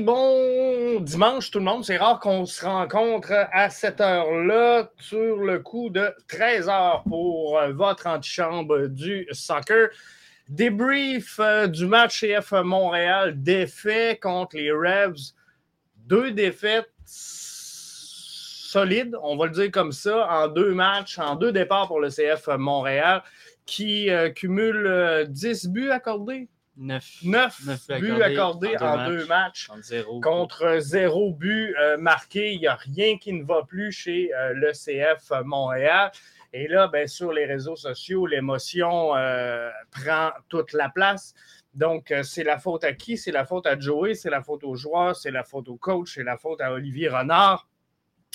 dimanche, tout le monde. C'est rare qu'on se rencontre à cette heure-là sur le coup de 13 heures pour euh, votre antichambre du soccer. Débrief euh, du match CF Montréal, défait contre les Revs. Deux défaites solides, on va le dire comme ça, en deux matchs, en deux départs pour le CF Montréal, qui euh, cumule 10 buts accordés 9, buts accordés, en, deux, matchs, contre zéro but euh, marqué. Il n'y a rien qui ne va plus chez euh, le CF Montréal. Et là, bien, sur les réseaux sociaux, l'émotion euh, prend toute la place. Donc, c'est la faute à qui? C'est la faute à Joey, c'est la faute aux joueurs, c'est la faute au coach, c'est la faute à Olivier Renard.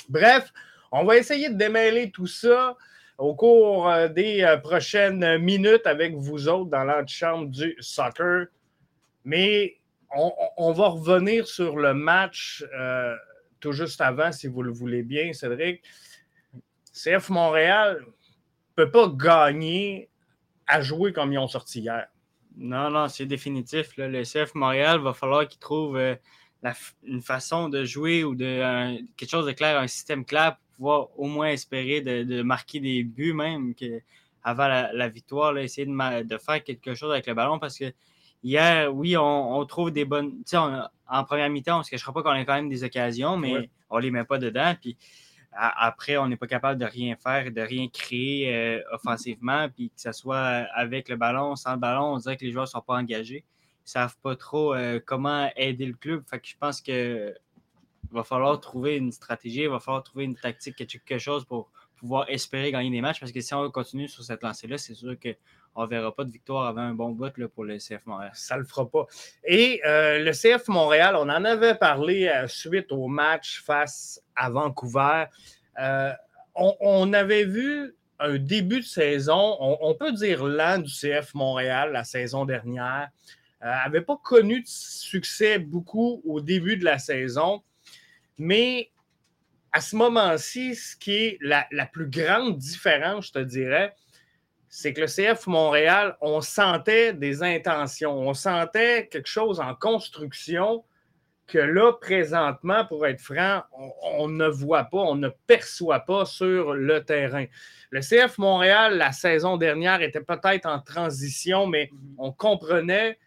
Bref, on va essayer de démêler tout ça au cours euh, des euh, prochaines minutes avec vous autres dans l'antichambre du soccer. Mais on, va revenir sur le match euh, tout juste avant, si vous le voulez bien, Cédric. CF Montréal ne peut pas gagner à jouer comme ils ont sorti hier. Non, non, c'est définitif. Le CF Montréal va falloir qu'il trouve une façon de jouer ou de quelque chose de clair, un système clair au moins espérer de, marquer des buts même que, avant la, victoire, essayer de, faire quelque chose avec le ballon parce que hier, oui, on, trouve des bonnes. en première mi-temps, on ne se cachera pas qu'on a quand même des occasions, mais on ne les met pas dedans. Puis après, on n'est pas capable de rien faire, de rien créer euh, offensivement, puis que ce soit avec le ballon, sans le ballon, on dirait que les joueurs ne sont pas engagés. Ils ne savent pas trop euh, comment aider le club. Fait que je pense que il va falloir trouver une stratégie, il va falloir trouver une tactique, quelque chose pour pouvoir espérer gagner des matchs. Parce que si on continue sur cette lancée-là, c'est sûr qu'on ne verra pas de victoire avant un bon bout pour le CF Montréal. Ça ne le fera pas. Et euh, le CF Montréal, on en avait parlé euh, suite au match face à Vancouver. Euh, on, avait vu un début de saison, on, peut dire l'an du CF Montréal la saison dernière. n'avait pas connu de succès beaucoup au début de la saison. Mais à ce moment-ci, ce qui est la, plus grande différence, je te dirais, c'est que le CF Montréal, on sentait des intentions, on sentait quelque chose en construction que là, présentement, pour être franc, on, ne voit pas, on ne perçoit pas sur le terrain. Le CF Montréal, la saison dernière, était peut-être en transition, mais on comprenait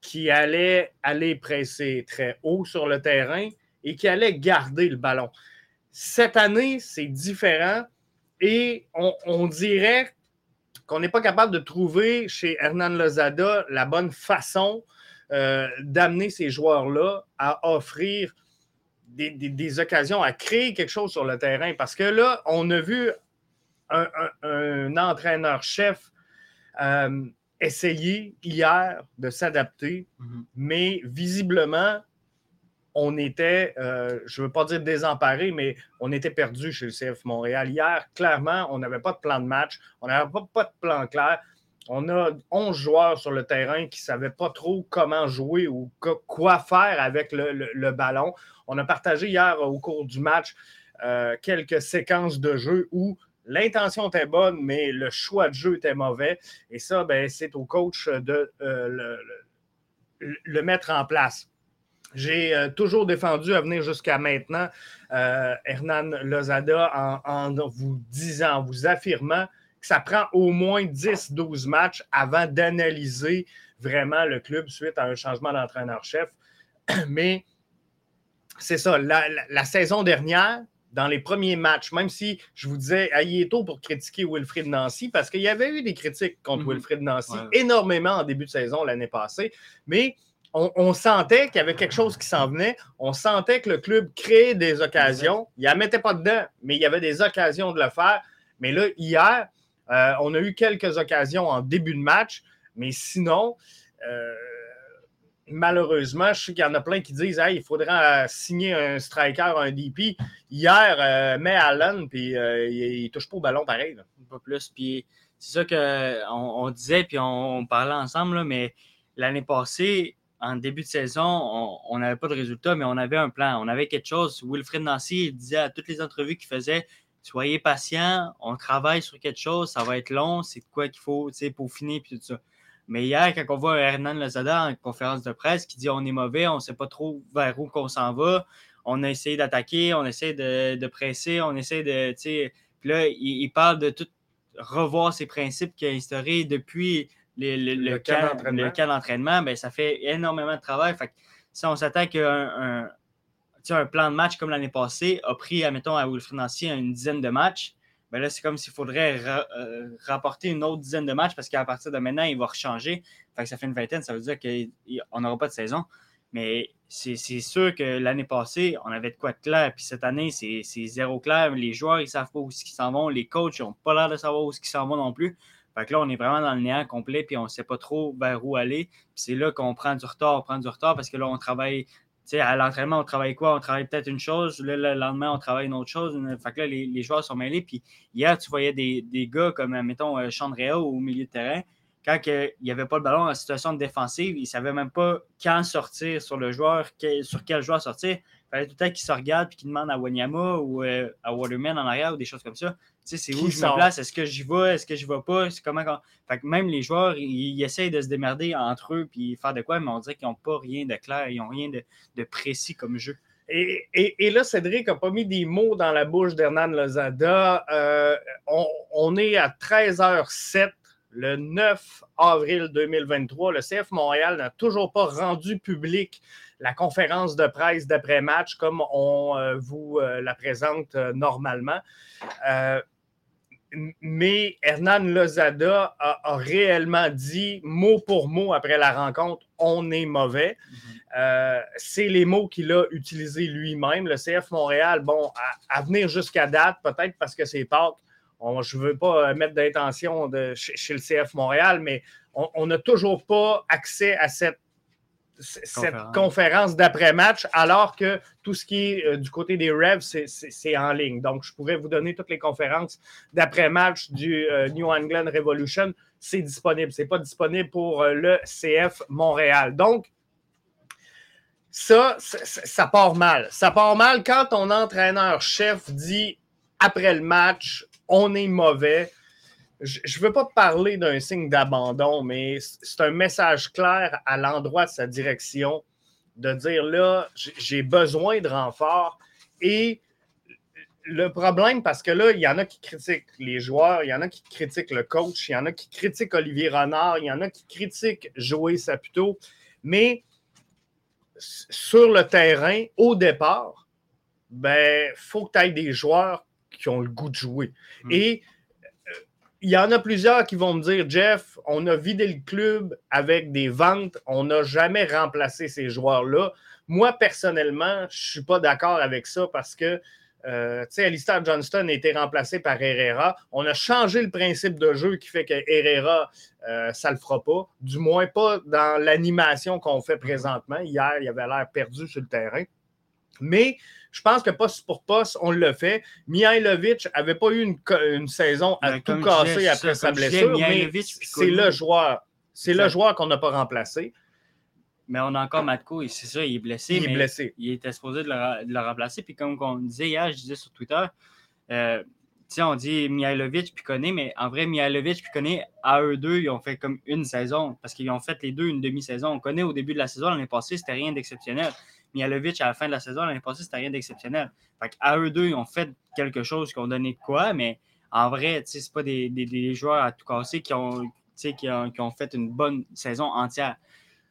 qu'il allait aller presser très haut sur le terrain et qui allait garder le ballon. Cette année, c'est différent et on, dirait qu'on n'est pas capable de trouver chez Hernan Lozada la bonne façon euh, d'amener ces joueurs-là à offrir des, occasions, à créer quelque chose sur le terrain. Parce que là, on a vu un, entraîneur-chef euh, essayer hier de s'adapter, mm-hmm. mais visiblement, on était, euh, je ne veux pas dire désemparé, mais on était perdu chez le CF Montréal. Hier, clairement, on n'avait pas de plan de match, on n'avait pas, de plan clair. On a 11 joueurs sur le terrain qui ne savaient pas trop comment jouer ou quoi faire avec le, ballon. On a partagé hier au cours du match euh, quelques séquences de jeu où l'intention était bonne, mais le choix de jeu était mauvais. Et ça, ben, c'est au coach de euh, le mettre en place. J'ai euh, toujours défendu à venir jusqu'à maintenant euh, Hernan Lozada en, vous disant, en vous affirmant que ça prend au moins 10-12 matchs avant d'analyser vraiment le club suite à un changement d'entraîneur-chef. Mais c'est ça, la, saison dernière, dans les premiers matchs, même si je vous disais, il tôt pour critiquer Wilfried Nancy, parce qu'il y avait eu des critiques contre mm-hmm. Wilfried Nancy énormément en début de saison l'année passée, mais on, sentait qu'il y avait quelque chose qui s'en venait. On sentait que le club créait des occasions. Il ne la mettait pas dedans, mais il y avait des occasions de le faire. Mais là, hier, euh, on a eu quelques occasions en début de match, mais sinon, euh, malheureusement, je sais qu'il y en a plein qui disent il faudrait signer un striker, un DP. Hier, euh, met Allen, puis il, ne touche pas au ballon pareil. Pas plus. Puis c'est ça qu'on on disait, puis on, parlait ensemble, mais l'année passée, en début de saison, on n'avait pas de résultat, mais on avait un plan, on avait quelque chose. Wilfred Nancy disait à toutes les entrevues qu'il faisait Soyez patient, on travaille sur quelque chose, ça va être long, c'est quoi qu'il faut pour finir, puis tout ça. Mais hier, quand on voit Hernan Lozada en conférence de presse qui dit on est mauvais, on ne sait pas trop vers où qu'on s'en va, on a essayé d'attaquer, on essaie de, de, presser, on essaie de. Puis là, il, parle de tout revoir ses principes qu'il a instaurés depuis le, le, camp, d'entraînement. Ben, ça fait énormément de travail. Fait si on s'attend qu'un un, plan de match comme l'année passée a pris, admettons, à Wilfrid Nancy une dizaine de matchs, ben là, c'est comme s'il faudrait euh, rapporter une autre dizaine de matchs parce qu'à partir de maintenant, il va rechanger. Fait que ça fait une vingtaine, ça veut dire qu'on n'aura pas de saison. Mais c'est sûr que l'année passée, on avait de quoi de clair. Puis cette année, c'est zéro clair. Les joueurs, ils ne savent pas où ils s'en vont. Les coachs n'ont pas l'air de savoir où ils s'en vont non plus. Fait que là, on est vraiment dans le néant complet, puis on ne sait pas trop vers où aller. Puis c'est là qu'on prend du retard, on prend du retard parce que là, on travaille sais, à l'entraînement, on travaille quoi? On travaille peut-être une chose, le, lendemain, on travaille une autre chose. Fait que là, les, joueurs sont mêlés. Puis hier, tu voyais des, gars comme, mettons, euh, Chandrea au milieu de terrain. Quand il n'y avait pas le ballon en situation de défensive, il ne savait même pas quand sortir sur le joueur, sur quel joueur sortir. Fallait tout le temps qu'il se regarde et qu'il demande à Wanyama ou euh, à Waterman en arrière ou des choses comme ça c'est où je me place, est-ce que j'y vais, est-ce que je vais pas, c'est comment. Fait que même les joueurs, ils, essayent de se démerder entre eux puis faire de quoi, mais on dirait qu'ils n'ont pas rien de clair, ils n'ont rien de, précis comme jeu. Et, là, Cédric n'a pas mis des mots dans la bouche d'Hernan Lozada. Euh, on, est à 13h07 le 9 avril 2023. Le CF Montréal n'a toujours pas rendu public la conférence de presse d'après-match comme on euh, vous euh, la présente normalement mais Hernan Lozada a, réellement dit mot pour mot après la rencontre on est mauvais. Mhm. Euh, c'est les mots qu'il a utilisés lui-même. Le CF Montréal, bon, à, venir jusqu'à date, peut-être parce que c'est Pâques, je ne veux pas euh, mettre d'intention chez, chez, le CF Montréal, mais on n'a toujours pas accès à cette cette conférence, d'après-match, alors que tout ce qui est euh, du côté des Revs, c'est en ligne. Donc, je pourrais vous donner toutes les conférences d'après-match du euh, New England Revolution. C'est disponible. Ce n'est pas disponible pour euh, le CF Montréal. Donc, ça, ça part mal. Ça part mal quand ton entraîneur-chef dit après le match, on est mauvais je ne veux pas parler d'un signe d'abandon, mais c'est un message clair à l'endroit de sa direction de dire là, j'ai besoin de renfort. Et le problème, parce que là, il y en a qui critiquent les joueurs, il y en a qui critiquent le coach, il y en a qui critiquent Olivier Renard, il y en a qui critiquent Joey Saputo, mais sur le terrain, au départ, ben, faut que tu aies des joueurs qui ont le goût de jouer. Hmm. Et il y en a plusieurs qui vont me dire Jeff, on a vidé le club avec des ventes, on n'a jamais remplacé ces joueurs-là. Moi, personnellement, je ne suis pas d'accord avec ça parce que, euh, tu sais, Alistair Johnston a été remplacé par Herrera. On a changé le principe de jeu qui fait que Herrera, euh, ça ne le fera pas. Du moins, pas dans l'animation qu'on fait présentement. Hier, il avait l'air perdu sur le terrain. Mais je pense que poste pour poste, on le fait. Mihailovic n'avait pas eu une, saison à tout casser après sa blessure, mais c'est le joueur. C'est le joueur qu'on n'a pas remplacé. Mais on a encore Matko, et c'est ça, il est blessé. Il est blessé. Il était supposé de le, remplacer. Puis comme on disait hier, je disais sur Twitter, euh, on dit Mihailovic puis Koné, mais en vrai, Mihailovic puis Koné, à eux deux, ils ont fait comme une saison parce qu'ils ont fait les deux une demi-saison. On connaît au début de la saison, l'année passée, c'était rien d'exceptionnel. Mihalovic, à la fin de la saison, l'année passée, c'était rien d'exceptionnel. à eux deux, ils ont fait quelque chose qui ont donné quoi, mais en vrai, ce pas des, joueurs à tout casser qui ont, qui ont, fait une bonne saison entière.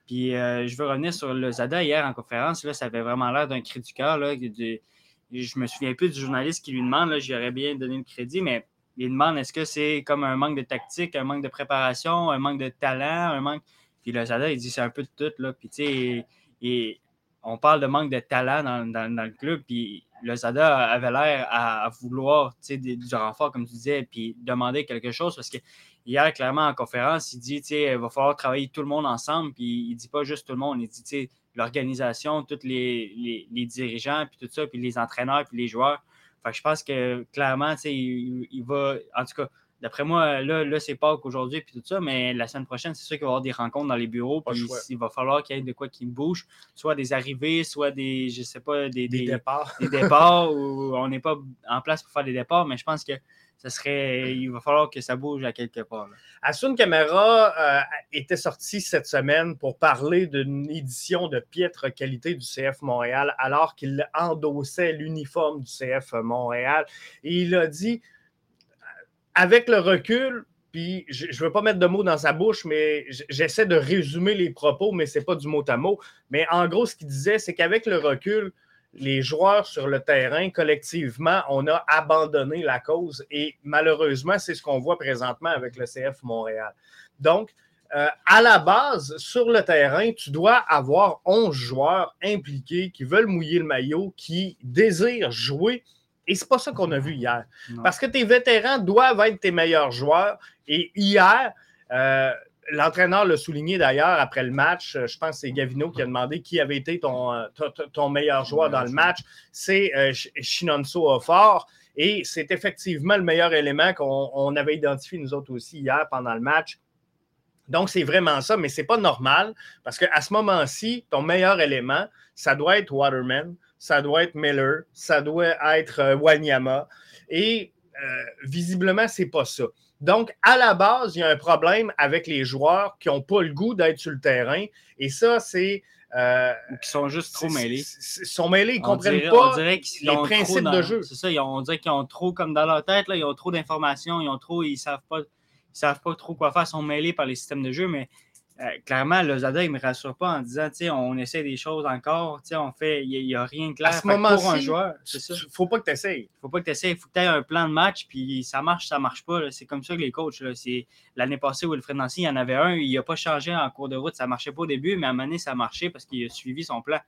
Puis euh, je veux revenir sur le Zada hier en conférence. Là, ça avait vraiment l'air d'un cri du cœur. je me souviens plus du journaliste qui lui demande, j'aurais bien donné le crédit, mais il demande est-ce que c'est comme un manque de tactique, un manque de préparation, un manque de talent, un manque. Puis le Zada, il dit c'est un peu de tout. Là. Puis tu sais, on parle de manque de talent dans, le club, puis le Zada avait l'air à, vouloir du renfort, comme tu disais, puis demander quelque chose parce que hier, clairement, en conférence, il dit il va falloir travailler tout le monde ensemble, puis il dit pas juste tout le monde, il dit l'organisation, tous les, dirigeants, puis tout ça, puis les entraîneurs, puis les joueurs. Fait je pense que clairement, il, il va, en tout cas, d'après moi, là, là c'est pas qu'aujourd'hui puis tout ça, mais la semaine prochaine, c'est sûr qu'il va y avoir des rencontres dans les bureaux. Puis il va falloir qu'il y ait de quoi qui bouge, soit des arrivées, soit des, je sais pas, des, des, départs. Des départs où on n'est pas en place pour faire des départs, mais je pense que ça serait, il va falloir que ça bouge à quelque part. Asun Camara euh, était sorti cette semaine pour parler d'une édition de piètre qualité du CF Montréal alors qu'il endossait l'uniforme du CF Montréal. Et il a dit, avec le recul, puis je ne veux pas mettre de mots dans sa bouche, mais j'essaie de résumer les propos, mais ce n'est pas du mot à mot. Mais en gros, ce qu'il disait, c'est qu'avec le recul, les joueurs sur le terrain, collectivement, on a abandonné la cause et malheureusement, c'est ce qu'on voit présentement avec le CF Montréal. Donc, euh, à la base, sur le terrain, tu dois avoir 11 joueurs impliqués qui veulent mouiller le maillot, qui désirent jouer. Et c'est pas ça qu'on a vu hier. Parce que tes vétérans doivent être tes meilleurs joueurs. Et hier, euh, l'entraîneur l'a souligné d'ailleurs après le match. Euh, je pense que c'est Gavino qui a demandé qui avait été ton, euh, ton meilleur joueur dans le match. C'est euh, Shinonso Fort. Et c'est effectivement le meilleur élément qu'on avait identifié nous autres aussi hier pendant le match. Donc, c'est vraiment ça, mais ce n'est pas normal parce qu'à ce moment-ci, ton meilleur élément, ça doit être Waterman, ça doit être Miller, ça doit être Wanyama. Et visiblement, ce n'est pas ça. Donc, à la base, il y a un problème avec les joueurs qui n'ont pas le goût d'être sur le terrain. Et ça, c'est. Euh, qui sont juste trop mêlés. Ils sont mêlés, ils ne comprennent pas les principes de jeu. C'est ça, on dirait qu'ils ont trop, comme dans leur tête, là, ils ont trop d'informations, ils ont trop, ils ne savent pas. savent pas trop quoi faire, ils sont mêlés par les systèmes de jeu, mais euh, clairement, le Zada, il ne me rassure pas en disant, on essaie des choses encore, on fait, il n'y a, rien de clair à ce moment pour un joueur. Il ne faut pas que tu essayes. Il faut pas que tu essayes. Il faut que tu aies un plan de match, puis ça marche, ça ne marche pas. C'est comme ça que les coachs. L'année passée, Wilfred Nancy, il y en avait un, il n'a pas changé en cours de route. Ça ne marchait pas au début, mais à un moment donné, ça marchait parce qu'il a suivi son plan.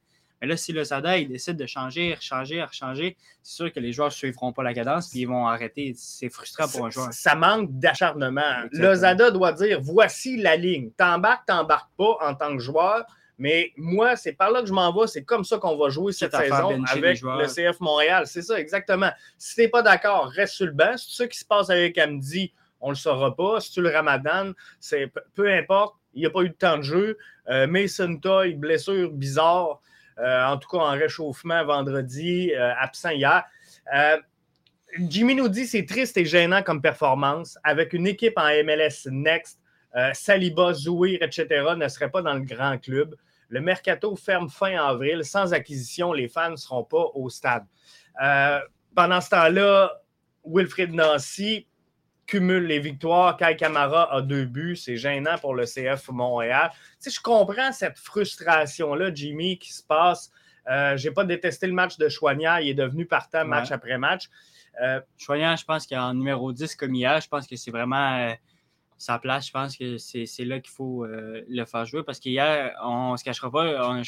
Mais là, si le Zada il décide de changer, rechanger, rechanger, c'est sûr que les joueurs ne suivront pas la cadence puis ils vont arrêter. C'est frustrant pour un joueur. Ça manque d'acharnement. Le Zada doit dire voici la ligne. T'embarques, t'embarques pas en tant que joueur. Mais moi, c'est par là que je m'en vais. C'est comme ça qu'on va jouer cette saison avec le CF Montréal. C'est ça, exactement. Si tu n'es pas d'accord, reste sur le banc. C'est ce qui se passe avec Amdi. On ne le saura pas. Si tu le ramadan, c'est peu importe. Il n'y a pas eu de temps de jeu. Euh, Mason Toy, blessure bizarre. Euh, en tout cas en réchauffement vendredi, euh, absent hier. Euh, Jimmy nous dit c'est triste et gênant comme performance. Avec une équipe en MLS Next, Saliba, Zouir, etc., ne serait pas dans le grand club. Le mercato ferme fin avril. Sans acquisition, les fans ne seront pas au stade. pendant ce temps-là, Wilfried Nancy cumule les victoires. Kai Kamara a deux buts. C'est gênant pour le CF Montréal. Tu je comprends cette frustration-là, Jimmy, qui se passe. Euh, Je n'ai pas détesté le match de Chouanière. Il est devenu partant match après match. Euh, Chouanière, je pense qu'il est en numéro 10 comme hier. Je pense que c'est vraiment euh, sa place. Je pense que c'est là qu'il faut euh, le faire jouer parce qu'hier, on ne se cachera pas. On,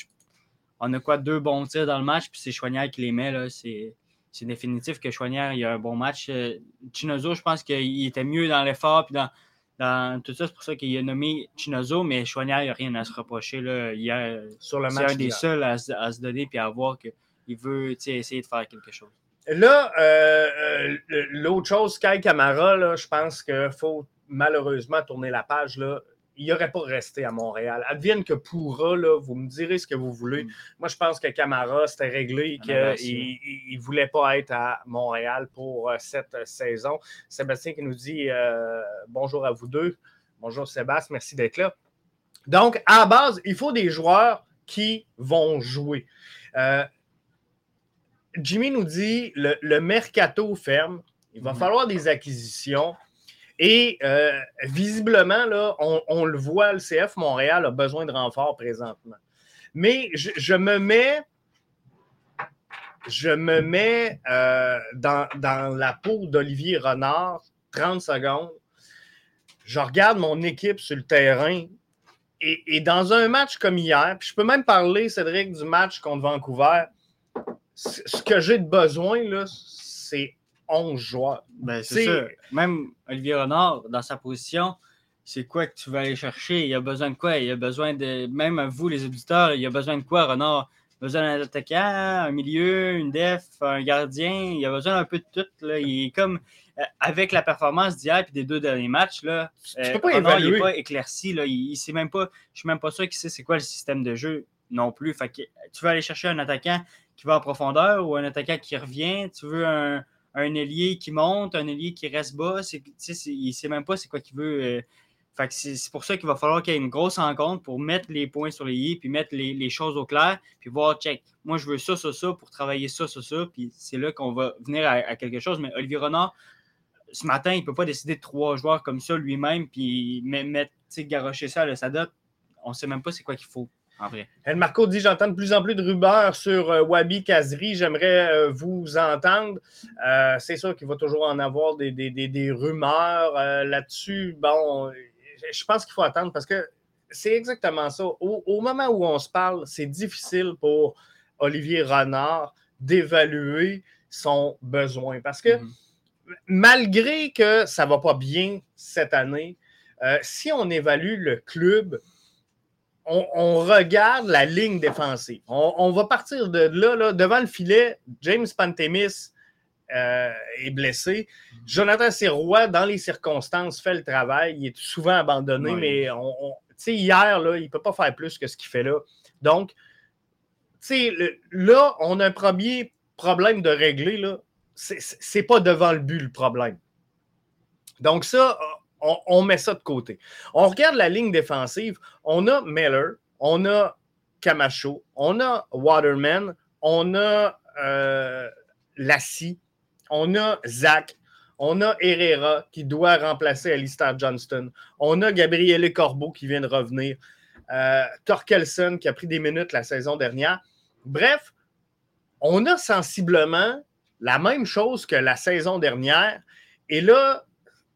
on, a quoi? Deux bons tirs dans le match, puis c'est Chouanière qui les met. C'est c'est définitif que Chouanière il a un bon match. Euh, Chinozo, je pense qu'il était mieux dans l'effort puis dans, tout ça. C'est pour ça qu'il a nommé Chinozo, mais Chouanière, il n'y a rien à se reprocher. Là. Il Sur le match, c'est un des seuls à, se donner puis à voir qu'il veut essayer de faire quelque chose. Là, euh, euh, l'autre chose, Kai Camara, je pense qu'il faut malheureusement tourner la page. Là il aurait pas resté à Montréal. Advienne que pourra, là, vous me direz ce que vous voulez. Mm. Moi, je pense que Camara, c'était réglé, qu'il ne voulait pas être à Montréal pour euh, cette saison. Sébastien qui nous dit euh, bonjour à vous deux. Bonjour Sébastien, merci d'être là. Donc, à la base, il faut des joueurs qui vont jouer. Euh, Jimmy nous dit le, mercato ferme. Il va mm. falloir des acquisitions. Et euh, visiblement, là, on, le voit, le CF Montréal a besoin de renfort présentement. Mais je, me mets, je me mets euh, dans, la peau d'Olivier Renard, 30 secondes. Je regarde mon équipe sur le terrain et, dans un match comme hier, puis je peux même parler, Cédric, du match contre Vancouver. Ce que j'ai de besoin, c'est 11 joueurs. Ben, c'est ça. Même Olivier Renard, dans sa position, c'est quoi que tu vas aller chercher? Il a besoin de quoi? Il a besoin de. Même vous, les auditeurs, il a besoin de quoi, Renard? besoin d'un attaquant, un milieu, une def, un gardien? Il a besoin un peu de tout. Là. Il est comme euh, avec la performance d'hier et des deux derniers matchs. Là, euh, pas oh il n'est pas éclairci. Là. Il, il sait même pas. Je suis même pas sûr qu'il sait c'est quoi le système de jeu non plus. Fait que, tu veux aller chercher un attaquant qui va en profondeur ou un attaquant qui revient? Tu veux un, un ailier qui monte, un ailier qui reste bas. C'est, il ne sait même pas c'est quoi qu'il veut. Euh, fait c'est, pour ça qu'il va falloir qu'il y ait une grosse rencontre pour mettre les points sur les i, puis mettre les, choses au clair, puis voir, check, moi je veux ça, ça, ça, pour travailler ça, ça, ça, puis c'est là qu'on va venir à, quelque chose. Mais Olivier Renard, ce matin, il ne peut pas décider de trois joueurs comme ça lui-même, puis mettre, garocher ça à le Sadat. On ne sait même pas c'est quoi qu'il faut en vrai. El Marco dit J'entends de plus en plus de rumeurs sur euh, Wabi Kazri. J'aimerais euh, vous entendre. Euh, c'est sûr qu'il va toujours en avoir des, rumeurs là-dessus. Bon, je pense qu'il faut attendre parce que c'est exactement ça. Au, moment où on se parle, c'est difficile pour Olivier Renard d'évaluer son besoin parce que mhm. malgré que ça ne va pas bien cette année, si on évalue le club on, regarde la ligne défensive. On, va partir de là, devant le filet. James Pantemis euh, est blessé. Jonathan Sirois, dans les circonstances, fait le travail. Il est souvent abandonné, mais on, hier, là, il ne peut pas faire plus que ce qu'il fait là. Donc, là, on a un premier problème de régler. Ce n'est pas devant le but le problème. Donc, ça, on, met ça de côté. On regarde la ligne défensive. On a Miller, on a Camacho, on a Waterman, on a euh, Lassie, on a Zach, on a Herrera qui doit remplacer Alistair Johnston, on a Gabriele Corbeau qui vient de revenir, euh, Torkelson qui a pris des minutes la saison dernière. Bref, on a sensiblement la même chose que la saison dernière. Et là,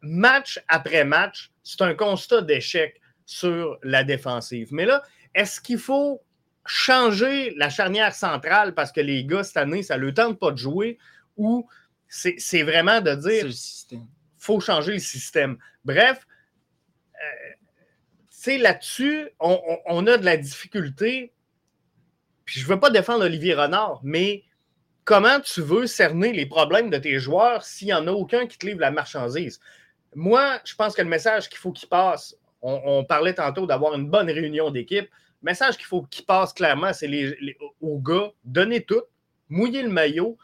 match après match, c'est un constat d'échec sur la défensive. Mais là, est-ce qu'il faut changer la charnière centrale parce que les gars, cette année, ça ne leur tente pas de jouer ou c'est vraiment de dire il faut changer le système? Bref, euh, là-dessus, on, a de la difficulté. Puis je ne veux pas défendre Olivier Renard, mais comment tu veux cerner les problèmes de tes joueurs s'il n'y en a aucun qui te livre la marchandise? Moi, je pense que le message qu'il faut qu'il passe, on, parlait tantôt d'avoir une bonne réunion d'équipe. Le message qu'il faut qu'il passe clairement, c'est les, aux gars, donnez tout, mouillez le maillot,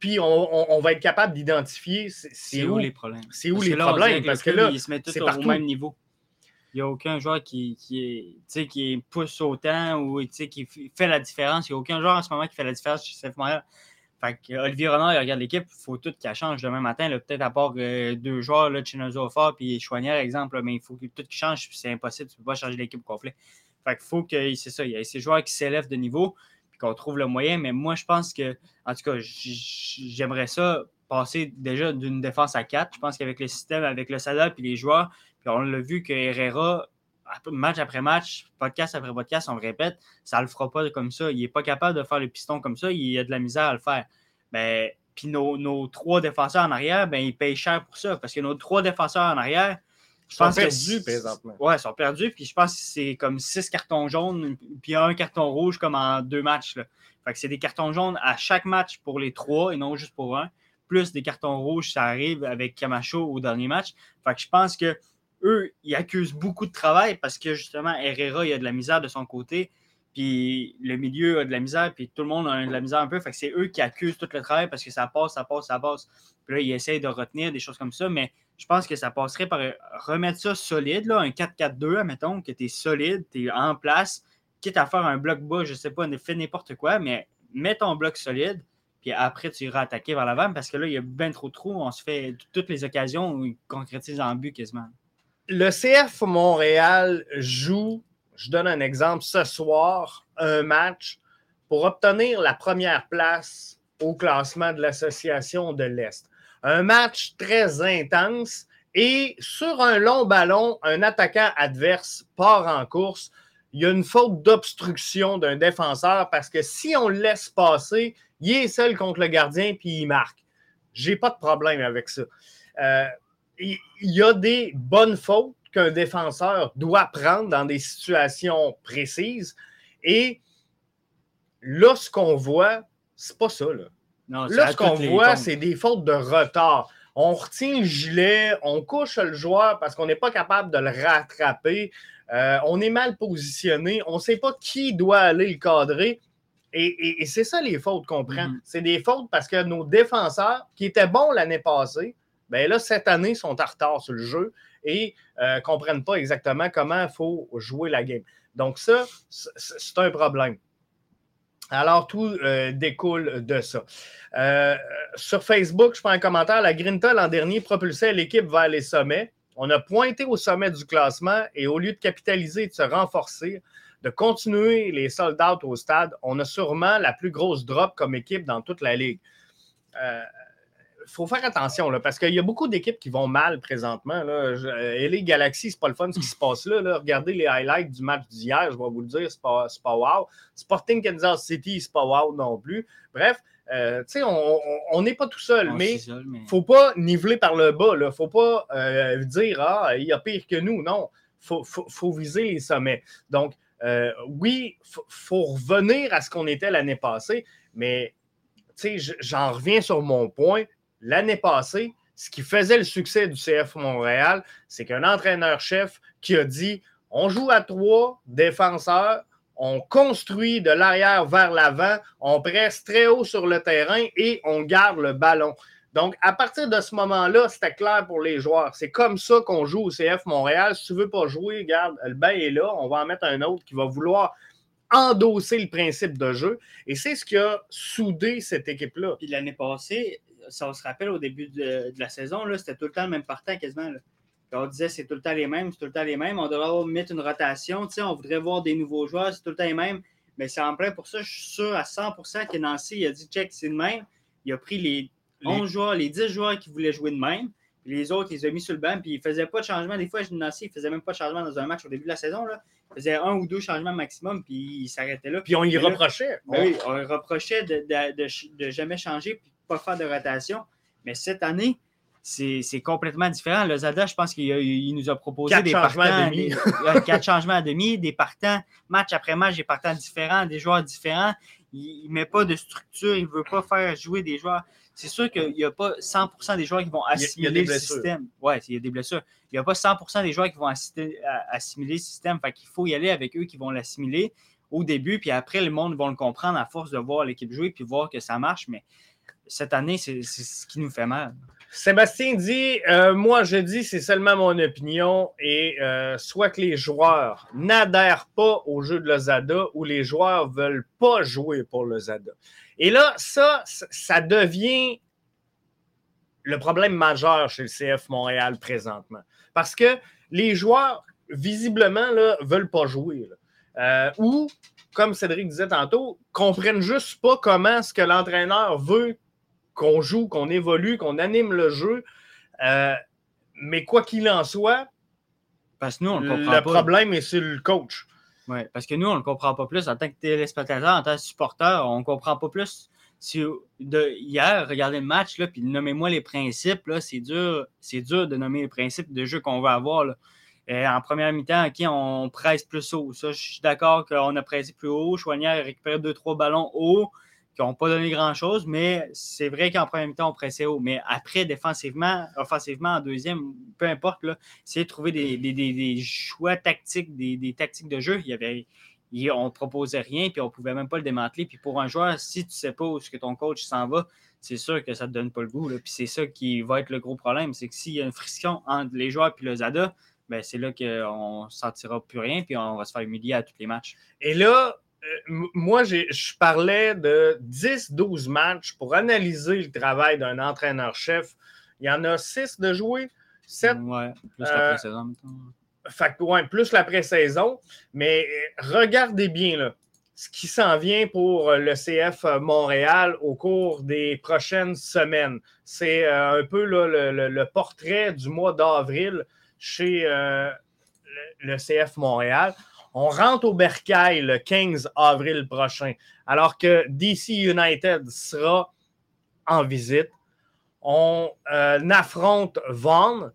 puis on, va être capable d'identifier c'est où, les problèmes? C'est où les problèmes. Parce que là, ils se mettent tous au même niveau. Il n'y a aucun joueur qui, qui, est, qui pousse autant ou qui fait la différence. Il n'y a aucun joueur en ce moment qui fait la différence chez Seth Montréal. Fait que Olivier Renard, il regarde l'équipe, il faut tout qu'elle change demain matin. Peut-être à part euh, deux joueurs, là, Chinozo Fort puis Chouanière, exemple, mais il faut que tout qui change, c'est impossible, tu ne peux pas changer l'équipe complet. Fait qu'il faut que c'est ça, il y ait ces joueurs qui s'élèvent de niveau, puis qu'on trouve le moyen. Mais moi, je pense que, en tout cas, j'aimerais ça passer déjà d'une défense à quatre. Je pense qu'avec le système, avec le salaire puis les joueurs, puis on l'a vu que Herrera, match après match, podcast après podcast, on le répète, ça ne le fera pas comme ça. Il n'est pas capable de faire le piston comme ça. Il a de la misère à le faire. Ben, puis nos, trois défenseurs en arrière, ben, ils payent cher pour ça. Parce que nos trois défenseurs en arrière, je sont perdus, présentement. Ouais, ils sont perdus. Puis je pense que c'est comme six cartons jaunes, puis un carton rouge comme en deux matchs. Là. Fait que c'est des cartons jaunes à chaque match pour les trois et non juste pour un. Plus des cartons rouges, ça arrive avec Camacho au dernier match. Fait que je pense que eux, ils accusent beaucoup de travail parce que justement, Herrera, il a de la misère de son côté, puis le milieu a de la misère, puis tout le monde a de la misère un peu. Fait que c'est eux qui accusent tout le travail parce que ça passe, ça passe, ça passe. Puis là, ils essayent de retenir des choses comme ça, mais je pense que ça passerait par remettre ça solide, là, un 4-4-2, admettons, que tu es solide, tu es en place, quitte à faire un bloc bas, je sais pas, fais n'importe quoi, mais mets ton bloc solide, puis après, tu iras attaquer vers l'avant parce que là, il y a bien trop de trous. On se fait toutes les occasions où ils concrétisent en but quasiment le CF Montréal joue, je donne un exemple, ce soir, un match pour obtenir la première place au classement de l'Association de l'Est. Un match très intense et sur un long ballon, un attaquant adverse part en course. Il y a une faute d'obstruction d'un défenseur parce que si on le laisse passer, il est seul contre le gardien puis il marque. J'ai pas de problème avec ça. Euh, il y a des bonnes fautes qu'un défenseur doit prendre dans des situations précises. Et là, ce qu'on voit, c'est pas ça. Là, là ce qu'on voit, c'est des fautes de retard. On retient le gilet, on couche le joueur parce qu'on n'est pas capable de le rattraper. Euh, on est mal positionné. On ne sait pas qui doit aller le cadrer. Et, c'est ça les fautes qu'on prend. Mm-hmm. C'est des fautes parce que nos défenseurs, qui étaient bons l'année passée, ben là, cette année, sont en retard sur le jeu et ne euh, comprennent pas exactement comment il faut jouer la game. Donc, ça, c'est un problème. Alors, tout euh, découle de ça. Euh, sur Facebook, je prends un commentaire. La Grinta, l'an dernier, propulsait l'équipe vers les sommets. On a pointé au sommet du classement et au lieu de capitaliser de se renforcer, de continuer les soldats au stade, on a sûrement la plus grosse drop comme équipe dans toute la ligue. Euh, faut faire attention là, parce qu'il y a beaucoup d'équipes qui vont mal présentement. Là. et les Galaxies, c'est pas le fun ce qui se passe là, Regardez les highlights du match d'hier, je vais vous le dire, c'est pas, pas wow. Sporting Kansas City, c'est pas wow non plus. Bref, euh, on n'est pas tout seul, mais il ne faut pas niveler par le bas. Il ne faut pas euh, dire Ah, il y a pire que nous. Non, il faut, viser les sommets. Donc, euh, oui, il faut, revenir à ce qu'on était l'année passée, mais j'en reviens sur mon point l'année passée, ce qui faisait le succès du CF Montréal, c'est qu'un entraîneur-chef qui a dit on joue à trois défenseurs, on construit de l'arrière vers l'avant, on presse très haut sur le terrain et on garde le ballon. Donc, à partir de ce moment-là, c'était clair pour les joueurs. C'est comme ça qu'on joue au CF Montréal. Si tu ne veux pas jouer, garde, le bain est là, on va en mettre un autre qui va vouloir endosser le principe de jeu. Et c'est ce qui a soudé cette équipe-là. Puis l'année passée, ça on se rappelle au début de, la saison, c'était tout le temps le même partant quasiment. on disait c'est tout le temps les mêmes, c'est tout le temps les mêmes. On devrait mettre une rotation. On voudrait voir des nouveaux joueurs, c'est tout le temps les mêmes. Mais c'est en plein pour ça, je suis sûr à 100% que Nancy il a dit check, c'est le même. Il a pris les 11 joueurs, les 10 joueurs qui voulaient jouer de même. Puis les autres, ils les a mis sur le banc, puis il ne faisait pas de changement. Des fois, Nancy, il ne faisait même pas de changement dans un match au début de la saison. Là. Il faisait un ou deux changements maximum, puis il s'arrêtait là. Puis on y reprochait. Ben oui, on lui reprochait de, de, de, jamais changer, puis pas faire de rotation. Mais cette année, c'est complètement différent. Le Zada, je pense qu'il nous a proposé des changements partants, à demi. quatre changements à demi, des partants, match après match, des partants différents, des joueurs différents. Il ne met pas de structure, il ne veut pas faire jouer des joueurs. C'est sûr qu'il n'y a pas 100% des joueurs qui vont assimiler le système. Oui, il y a des blessures. Il n'y a pas 100% des joueurs qui vont assimiler le système. Fait qu'il faut y aller avec eux qui vont l'assimiler au début, puis après, le monde va le comprendre à force de voir l'équipe jouer puis voir que ça marche. Mais cette année, c'est ce qui nous fait mal. Sébastien dit euh, Moi, je dis, c'est seulement mon opinion, et euh, soit que les joueurs n'adhèrent pas au jeu de Lozada ou les joueurs ne veulent pas jouer pour Lozada. Et là, ça, ça devient le problème majeur chez le CF Montréal présentement. Parce que les joueurs, visiblement, ne veulent pas jouer. Euh, ou, comme Cédric disait tantôt, comprennent juste pas comment ce que l'entraîneur veut qu'on joue, qu'on évolue, qu'on anime le jeu. Euh, mais quoi qu'il en soit, parce que nous, on le, le problème est sur le coach. Oui, parce que nous, on ne comprend pas plus en tant que téléspectateur, en tant que supporter, on ne comprend pas plus. Si, de, hier, regardez le match, là, puis nommez-moi les principes. C'est dur, dur de nommer les principes de jeu qu'on va avoir. Euh, en première mi-temps, OK, on presse plus haut. Ça, je suis d'accord qu'on a pressé plus haut. Chouanière a récupéré deux, trois ballons haut qui n'ont pas donné grand-chose, mais c'est vrai qu'en premier temps, on pressait haut. Mais après, défensivement, offensivement, en deuxième, peu importe, c'est de trouver des, choix tactiques, des, tactiques de jeu. Y avait, on ne proposait rien, puis on ne pouvait même pas le démanteler. Puis pour un joueur, si tu ne sais pas où que ton coach s'en va, c'est sûr que ça ne te donne pas le goût. Puis c'est ça qui va être le gros problème. C'est que s'il y a une friction entre les joueurs et le Zada, ben c'est là qu'on ne sentira plus rien, puis on va se faire humilier à tous les matchs. Et là, moi, je parlais de 10-12 matchs pour analyser le travail d'un entraîneur-chef. Il y en a 6 de jouer, 7. Ouais, plus la euh, pré-saison. Fait, ouais, plus la pré-saison. Mais euh, regardez bien là, ce qui s'en vient pour le CF Montréal au cours des prochaines semaines. C'est un peu le, portrait du mois d'avril chez le CF Montréal. On rentre au Bercail le 15 avril prochain, alors que DC United sera en visite. On euh, affronte Vaughan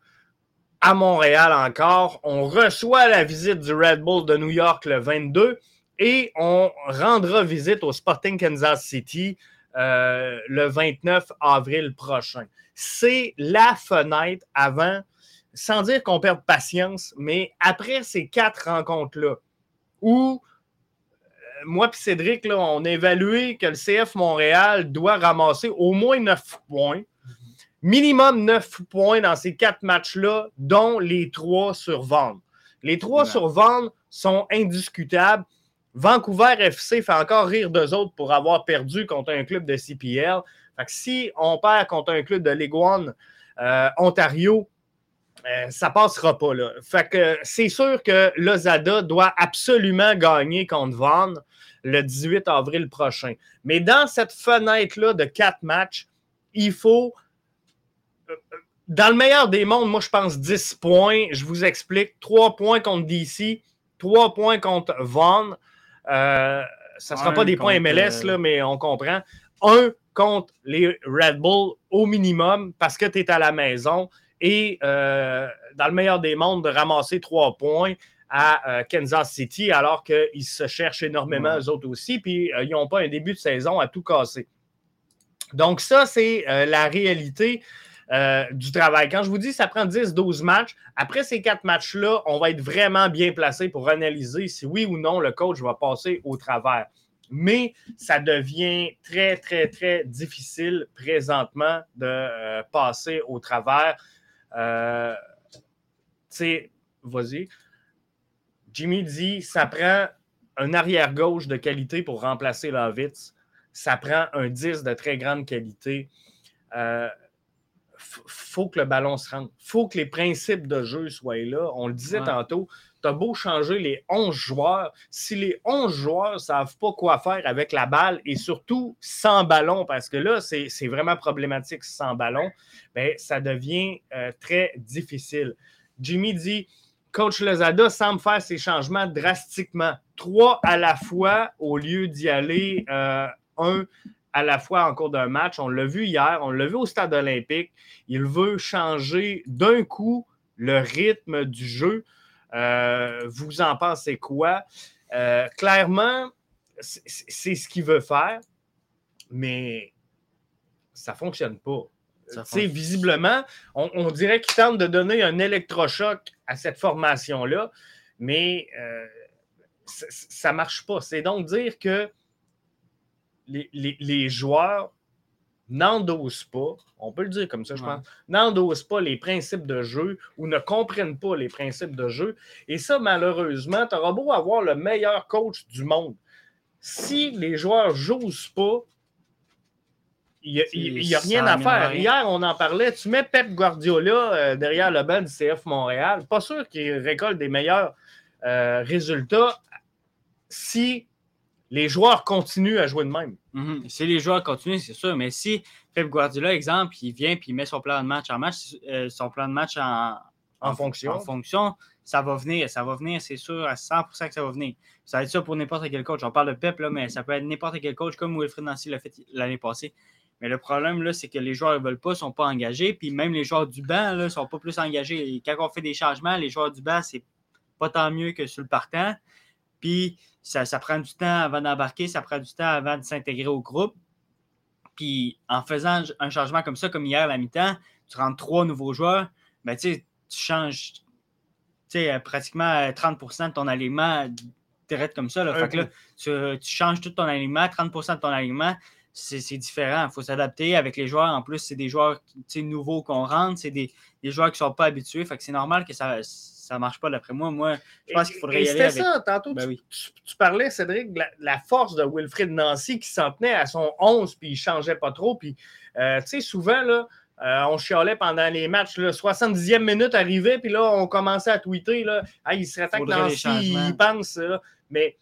à Montréal encore. On reçoit la visite du Red Bull de New York le 22. et on rendra visite au Sporting Kansas City euh, le 29 avril prochain. C'est la fenêtre avant, sans dire qu'on perd patience, mais après ces quatre rencontres-là, où euh, moi et Cédric, là, on a évalué que le CF Montréal doit ramasser au moins 9 points. Minimum 9 points dans ces quatre matchs-là, dont les trois sur vente. Les trois sur vente sont indiscutables. Vancouver FC fait encore rire d'eux autres pour avoir perdu contre un club de CPL. Fait que si on perd contre un club de Ligue One euh, Ontario, euh, ça passera pas. Là. Fait que c'est sûr que Lozada doit absolument gagner contre Vaughan le 18 avril prochain. Mais dans cette fenêtre-là de quatre matchs, il faut. Euh, dans le meilleur des mondes, moi, je pense 10 points. Je vous explique. 3 points contre DC, 3 points contre Vaughan. Euh, ça ne sera pas des points MLS, là, mais on comprend. Un contre les Red Bull au minimum parce que tu es à la maison et euh, dans le meilleur des mondes de ramasser trois points à euh, Kansas City alors qu'ils se cherchent énormément eux autres aussi, puis ils n'ont pas un début de saison à tout casser. Donc ça, c'est la réalité. Euh, du travail. Quand je vous dis ça prend 10-12 matchs, après ces quatre matchs-là, on va être vraiment bien placé pour analyser si oui ou non le coach va passer au travers. Mais ça devient très, très, très difficile présentement de euh, passer au travers. Euh, tu sais, vas-y. Jimmy dit ça prend un arrière-gauche de qualité pour remplacer Lovitz. Ça prend un 10 de très grande qualité. Euh, faut que le ballon se rende. faut que les principes de jeu soient là. On le disait tantôt, tu beau changer les 11 joueurs, si les 11 joueurs ne savent pas quoi faire avec la balle et surtout sans ballon, parce que là, c'est vraiment problématique sans ballon, bien, ça devient euh, très difficile. Jimmy dit Coach Lozada semble faire ses changements drastiquement. Trois à la fois au lieu d'y aller euh, un à la fois en cours d'un match. On l'a vu hier, on l'a vu au stade olympique. Il veut changer d'un coup le rythme du jeu. Euh, vous en pensez quoi? Euh, clairement, c'est ce qu'il veut faire, mais ça ne fonctionne pas. Visiblement, on, dirait qu'il tente de donner un électrochoc à cette formation-là, mais euh, ça ne marche pas. C'est donc dire que les, joueurs n'endossent pas, on peut le dire comme ça, je pense, n'endossent pas les principes de jeu ou ne comprennent pas les principes de jeu. Et ça, malheureusement, tu auras beau avoir le meilleur coach du monde. Si les joueurs jouent pas, il n'y a, rien à faire. Hier, on en parlait. Tu mets Pep Guardiola euh, derrière le banc du CF Montréal. Pas sûr qu'il récolte des meilleurs euh, résultats si les joueurs continuent à jouer de même. Mhm. Si les joueurs continuent, c'est sûr, mais si Pep Guardiola, exemple, il vient et il met son plan de match en match, euh, son plan de match en, fonction. en fonction, ça va venir, ça va venir, c'est sûr, à 100% que ça va venir. Ça va être ça pour n'importe quel coach. On parle de Pep, là, mais ça peut être n'importe quel coach, comme Wilfred Nancy l'a fait l'année passée. Mais le problème, là, c'est que les joueurs ne veulent pas, ne sont pas engagés. Puis même les joueurs du banc ne sont pas plus engagés. Et quand on fait des changements, les joueurs du banc, c'est pas tant mieux que sur le partant. Puis ça, prend du temps avant d'embarquer, ça prend du temps avant de s'intégrer au groupe. Puis en faisant un changement comme ça, comme hier à la mi-temps, tu rentres trois nouveaux joueurs, ben, tu changes pratiquement 30% de ton alignement direct comme ça. Là. Fait que là, tu, changes tout ton alignement, 30% de ton alignement, c'est différent. Il faut s'adapter avec les joueurs. En plus, c'est des joueurs nouveaux qu'on rentre, c'est des, joueurs qui ne sont pas habitués. Fait que c'est normal que ça ça marche pas d'après moi. Moi, je pense qu'il faudrait y aller. C'était ça, tantôt, ben tu, parlais, Cédric, de la, force de Wilfrid Nancy qui s'en tenait à son 11 puis il changeait pas trop. Puis, euh, tu sais, souvent, là, euh, on chialait pendant les matchs. Là, 70e minute arrivait, puis là, on commençait à tweeter. Là, il serait temps que Nancy il pense. Mais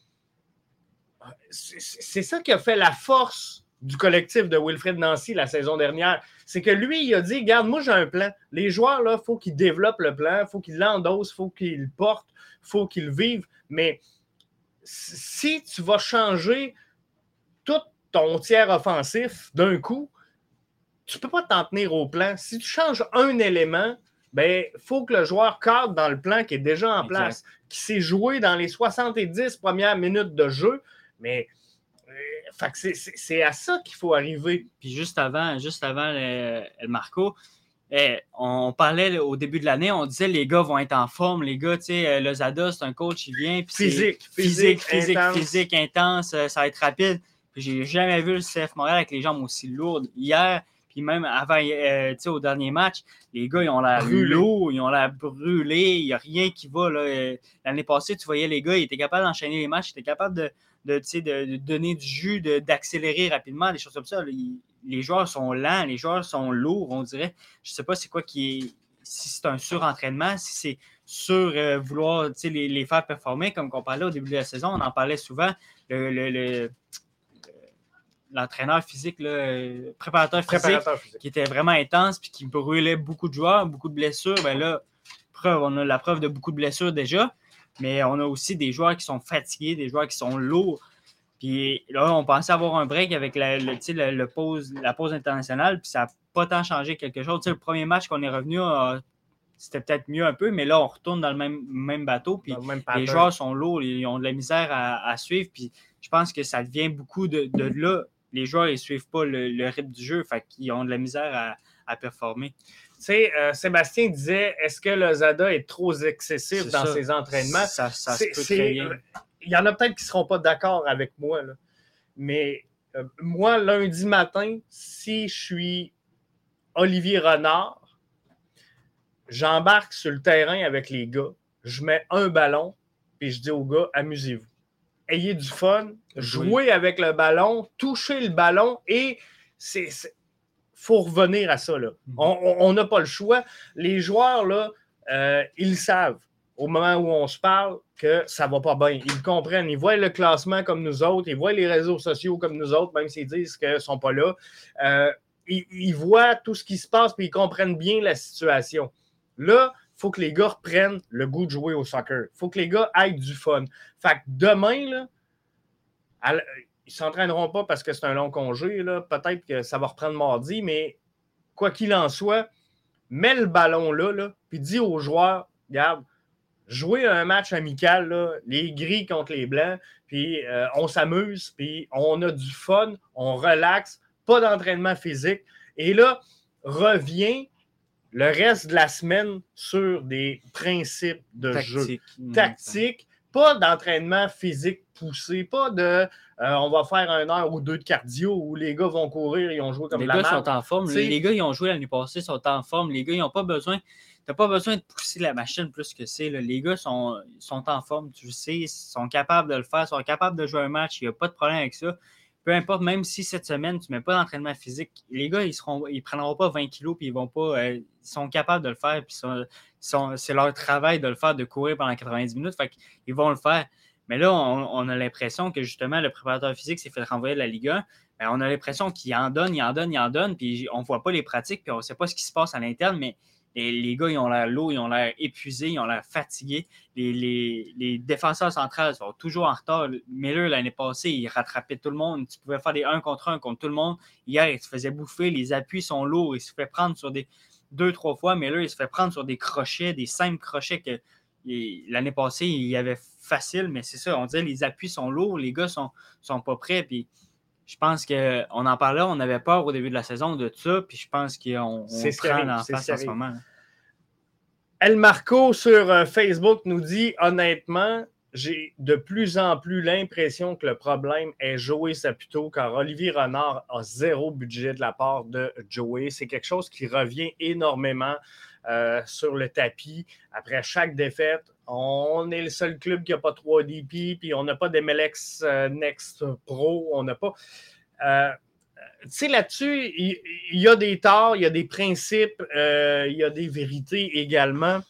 c'est ça qui a fait la force du collectif de Wilfred Nancy la saison dernière. C'est que lui, il a dit Regarde, moi, j'ai un plan. Les joueurs, il faut qu'ils développent le plan, il faut qu'ils l'endossent, il faut qu'ils le portent, il faut qu'ils le vivent. Mais si tu vas changer tout ton tiers offensif d'un coup, tu ne peux pas t'en tenir au plan. Si tu changes un élément, ben, il faut que le joueur cadre dans le plan qui est déjà en place, qui s'est joué dans les 70 premières minutes de jeu. Mais c'est à ça qu'il faut arriver. Puis juste avant, juste avant le, Marco, eh, on parlait au début de l'année, on disait les gars vont être en forme, les gars, tu sais, euh, le Zada, c'est un coach, il vient. physique, physique, physique, physique, intense, euh, ça va être rapide. Puis j'ai jamais vu le CF Montréal avec les jambes aussi lourdes. Hier, puis même avant, euh, au dernier match, les gars, ils ont l'air lourds, ils ont l'air brûlés, il n'y a rien qui va. Euh, l'année passée, tu voyais les gars, ils étaient capables d'enchaîner les matchs, ils étaient capables de, de, de donner du jus, d'accélérer rapidement, des choses comme ça. Les, joueurs sont lents, les joueurs sont lourds, on dirait. Je ne sais pas c'est quoi qui est. Si c'est un surentraînement, si c'est sur euh, vouloir les, les, faire performer, comme on parlait au début de la saison, on en parlait souvent. le l'entraîneur physique, le euh, préparateur physique, qui était vraiment intense puis qui brûlait beaucoup de joueurs, beaucoup de blessures. Ben là, preuve, on a la preuve de beaucoup de blessures déjà, mais on a aussi des joueurs qui sont fatigués, des joueurs qui sont lourds. Puis là, on pensait avoir un break avec la, le, pause, la pause internationale, puis ça n'a pas tant changé quelque chose. le premier match qu'on est revenu, c'était peut-être mieux un peu, mais là, on retourne dans le même, même bateau, puis les joueurs sont lourds, ils ont de la misère à, suivre, puis je pense que ça devient beaucoup de, de là les joueurs ne suivent pas le, rythme du jeu, fait qu'ils ont de la misère à, performer. Tu sais, euh, Sébastien disait est-ce que le Zada est trop excessif dans ses entraînements? Ça, ça euh, Il y en a peut-être qui ne seront pas d'accord avec moi, mais euh, moi, lundi matin, si je suis Olivier Renard, j'embarque sur le terrain avec les gars, je mets un ballon, et je dis aux gars amusez-vous. Ayez du fun, jouer avec le ballon, toucher le ballon et c'est faut revenir à ça. Là. Mhm. On n'a pas le choix. Les joueurs, là, euh, ils savent au moment où on se parle que ça va pas bien. Ils comprennent. Ils voient le classement comme nous autres. Ils voient les réseaux sociaux comme nous autres, même s'ils disent qu'ils ne sont pas là. Euh, ils, ils, voient tout ce qui se passe et ils comprennent bien la situation. Là, faut que les gars reprennent le goût de jouer au soccer. Il faut que les gars aient du fun. Fait que demain, là, ils ne s'entraîneront pas parce que c'est un long congé. Peut-être que ça va reprendre mardi, mais quoi qu'il en soit, mets le ballon là, là puis dis aux joueurs, regarde, jouer un match amical, les gris contre les blancs, puis euh, on s'amuse, puis on a du fun, on relaxe, pas d'entraînement physique. Et là, revient le reste de la semaine sur des principes de jeu tactiques, pas d'entraînement physique poussé, pas de euh, on va faire un heure ou deux de cardio où les gars vont courir et ont joué comme les la Les gars sont en forme. Les gars, ils ont joué l'année passée, sont en forme. Les gars, ils n'ont pas besoin. Tu pas besoin de pousser la machine plus que c'est. Les gars sont, sont en forme, tu sais, ils sont capables de le faire, sont capables de jouer un match, il n'y a pas de problème avec ça peu importe, même si cette semaine, tu ne mets pas d'entraînement physique, les gars, ils ne ils prendront pas 20 kilos, puis ils vont pas. Euh, ils sont capables de le faire, puis c'est leur travail de le faire, de courir pendant 90 minutes. Qu'ils vont le faire. Mais là, on, a l'impression que justement, le préparateur physique s'est fait renvoyer de la Ligue 1. Ben, on a l'impression qu'il en donne, il en donne, il en donne, puis on ne voit pas les pratiques, puis on ne sait pas ce qui se passe à l'interne, mais les, gars, ils ont l'air lourds, ils ont l'air épuisés, ils ont l'air fatigués. Les, défenseurs centrales sont toujours en retard. Miller, l'année passée, il rattrapait tout le monde. Tu pouvais faire des 1 contre 1 contre tout le monde. Hier, il se faisait bouffer. Les appuis sont lourds. Il se fait prendre sur des deux, trois fois. Miller, il se fait prendre sur des crochets, des simples crochets que l'année passée, il y avait facile. Mais c'est ça, on dirait les appuis sont lourds. Les gars sont, sont pas prêts. Puis je pense qu'on en parlait, on avait peur au début de la saison de ça, puis je pense qu'on prend en face en ce moment. El Marco sur euh, Facebook nous dit honnêtement, j'ai de plus en plus l'impression que le problème est Joey Saputo, car Olivier Renard a zéro budget de la part de Joey. C'est quelque chose qui revient énormément euh, sur le tapis. Après chaque défaite, on est le seul club qui n'a pas 3 DP, puis on n'a pas d'MLX euh, Next Pro, on n'a pas. Euh, tu sais, là-dessus, il, y, a des torts, il y a des principes, il y a des vérités également.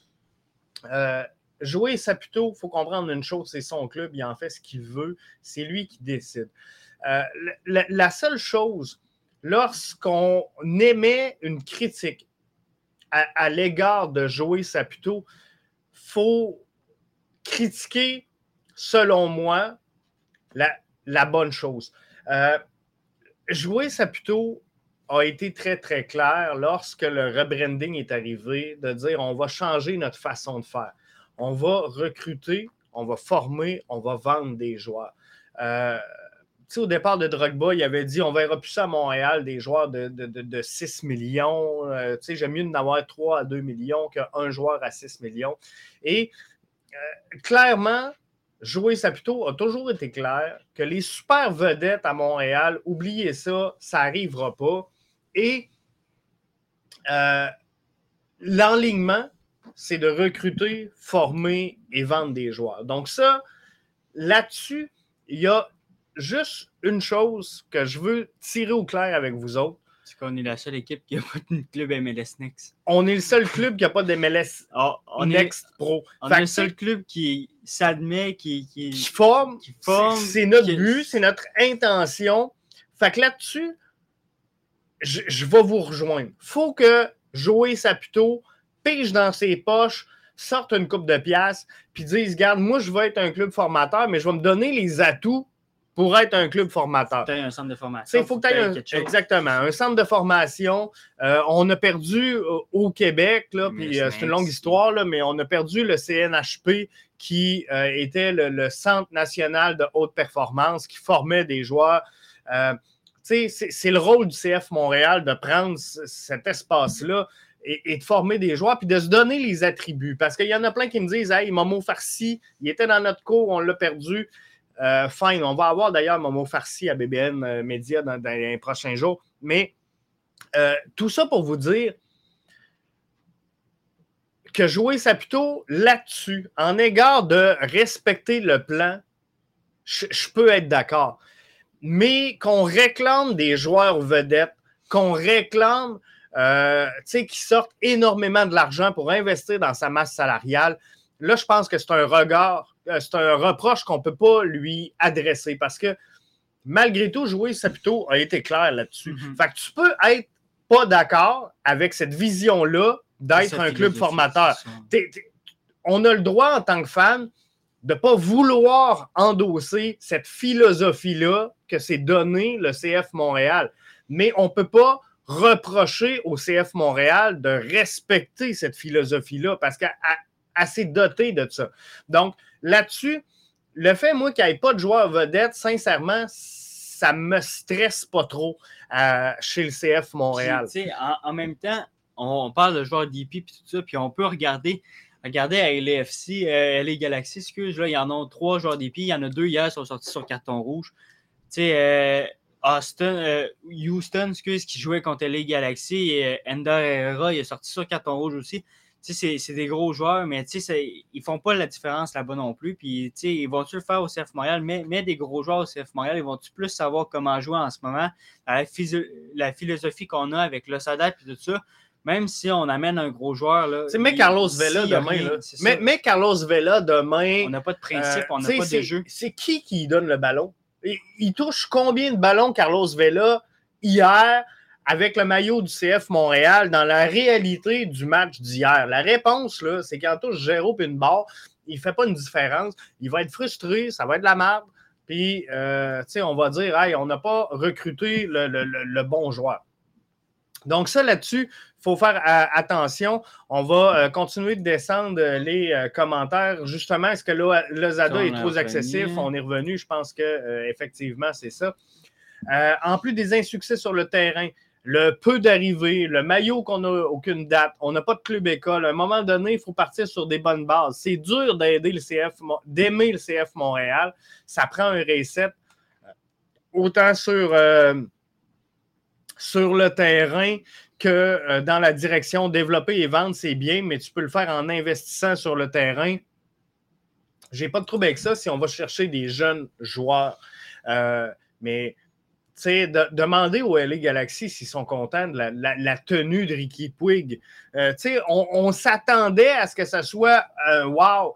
Jouer Saputo, il faut comprendre une chose, c'est son club, il en fait ce qu'il veut, c'est lui qui décide. la, seule chose, lorsqu'on émet une critique à, l'égard de Joey Saputo, faut critiquer, selon moi, la, bonne chose. Euh, Joey Saputo a été très, très clair lorsque le rebranding est arrivé de dire on va changer notre façon de faire. On va recruter, on va former, on va vendre des joueurs. Euh, au départ de Drogba, il avait dit on verra plus à Montréal, des joueurs de, de, 6 millions. Euh, j'aime mieux d'en avoir 3 à 2 millions qu'un joueur à 6 millions. Et euh, clairement, Jouer Saputo a toujours été clair que les super vedettes à Montréal, oubliez ça, ça n'arrivera pas. Et l'enlignement, c'est de recruter, former et vendre des joueurs. Donc ça, là-dessus, il y a juste une chose que je veux tirer au clair avec vous autres. C'est qu'on est la seule équipe qui n'a pas de club MLS Next. On est le seul club qui n'a pas de MLS ah, Next Pro. On est le seul club qui s'admet, qui, qui, forme. Qui forme c'est notre but, c'est notre intention. Fait que là-dessus, je, je, vais vous rejoindre. faut que Joey Saputo pige dans ses poches, sorte une coupe de pièces, puis dise Garde, moi, je vais être un club formateur, mais je vais me donner les atouts pour être un club formateur. Il faut que tu aies un centre de formation. Il faut que tu aies un, exactement, un centre de formation. Euh, on a perdu euh, au Québec, là, puis euh, c'est une longue histoire, là, mais on a perdu le CNHP qui était le, Centre national de haute performance qui formait des joueurs. c'est le rôle du CF Montréal de prendre cet espace-là et, de former des joueurs, puis de se donner les attributs. Parce qu'il y en a plein qui me disent Hey, Momo Farsi, il était dans notre cours, on l'a perdu. Euh, fine, on va avoir d'ailleurs Momo Farsi à BBN euh, Média dans, les prochains jours. Mais euh, tout ça pour vous dire que jouer Saputo là-dessus, en égard de respecter le plan, je, peux être d'accord. Mais qu'on réclame des joueurs vedettes, qu'on réclame euh, qui sortent énormément de l'argent pour investir dans sa masse salariale, là, je pense que c'est un regard euh, c'est un reproche qu'on ne peut pas lui adresser parce que malgré tout, jouer Saputo a été clair là-dessus. Mhm. Fait que tu peux être pas d'accord avec cette vision-là d'être un club formateur. on a le droit en tant que fan de ne pas vouloir endosser cette philosophie-là que c'est donné le CF Montréal. Mais on ne peut pas reprocher au CF Montréal de respecter cette philosophie-là parce qu'elle assez doté de ça. Donc, là-dessus, le fait, moi, qu'il n'y ait pas de joueur vedette, sincèrement, ça ne me stresse pas trop euh, chez le CF Montréal. En, même temps, on, parle de joueurs d'IP et tout ça, puis on peut regarder, regarder à LFC, euh, LA Galaxy, excuse, là, il y en a trois joueurs d'IP, il y en a deux hier qui sont sortis sur carton rouge. Tu euh, Austin, euh, Houston, excuse, qui jouait contre LA Galaxy, et Ender Herrera, il est sorti sur carton rouge aussi c'est des gros joueurs, mais ils font pas la différence là-bas non plus. Puis, ils vont-tu le faire au CF Montréal? Mais, mais des gros joueurs au CF Montréal, ils vont-tu plus savoir comment jouer en ce moment? La, la philosophie qu'on a avec le Sadat et tout ça, même si on amène un gros joueur. Là, mais Carlos Vela demain. Mais, Carlos Vela demain. On n'a pas de principe, on n'a pas de jeu. C'est qui qui donne le ballon? Il touche combien de ballons Carlos Vela hier? avec le maillot du CF Montréal dans la réalité du match d'hier? La réponse, c'est qu'en touche Géraud et une barre, il ne fait pas une différence. Il va être frustré, ça va être de la merde. Puis, euh, on va dire, hey, on n'a pas recruté le, bon joueur. Donc, ça là-dessus, il faut faire euh, attention. On va euh, continuer de descendre les commentaires. Justement, est-ce que Lozada est trop excessif? On est revenu. Je pense que effectivement, c'est ça. en plus des insuccès sur le terrain, le peu d'arrivées, le maillot qu'on n'a aucune date, on n'a pas de club école. À un moment donné, il faut partir sur des bonnes bases. C'est dur d'aider le CF, d'aimer le CF Montréal. Ça prend un reset. Euh, autant sur, euh, sur le terrain que euh, dans la direction développer et vendre, c'est bien, mais tu peux le faire en investissant sur le terrain. J'ai pas de trouble avec ça si on va chercher des jeunes joueurs. mais de, demander au LA Galaxy s'ils sont contents de la, tenue de Ricky Puig. Euh, on, s'attendait à ce que ça soit un wow.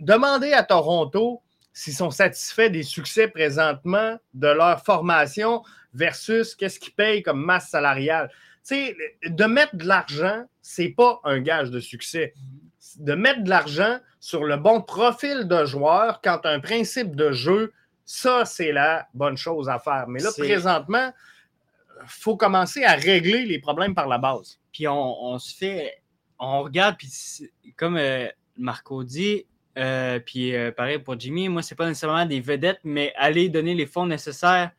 demander à Toronto s'ils sont satisfaits des succès présentement de leur formation versus qu'est-ce qu'ils payent comme masse salariale. de mettre de l'argent, c'est pas un gage de succès. De mettre de l'argent sur le bon profil de joueur quand un principe de jeu ça, c'est la bonne chose à faire. Mais là, présentement, faut commencer à régler les problèmes par la base. Puis on, se fait, on regarde, puis comme euh, Marco dit, euh, puis euh, pareil pour Jimmy, moi, c'est pas nécessairement des vedettes, mais aller donner les fonds nécessaires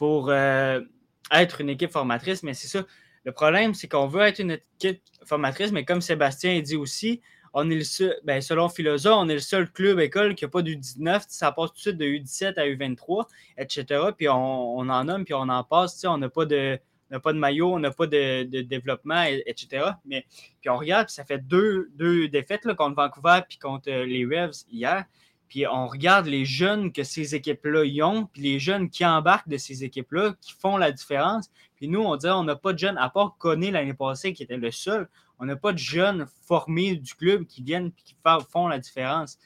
pour être une équipe formatrice. Mais c'est ça. Le problème, c'est qu'on veut être une équipe formatrice, mais comme Sébastien dit aussi, on est le seul, ben, selon Philosophe, on est le seul club école qui n'a pas du 19. Ça passe tout de suite de U17 à U23, etc. Puis on, en nomme, puis on en passe. On n'a pas de. pas de maillot, on n'a pas de, développement, etc. Mais puis on regarde, puis ça fait deux, deux défaites là, contre Vancouver puis contre euh, les Revs hier. Puis on regarde les jeunes que ces équipes-là y ont, puis les jeunes qui embarquent de ces équipes-là, qui font la différence. Puis nous, on dirait on n'a pas de jeunes, à part Conné l'année passée, qui était le seul, on n'a pas de jeunes formés du club qui viennent et qui font la différence.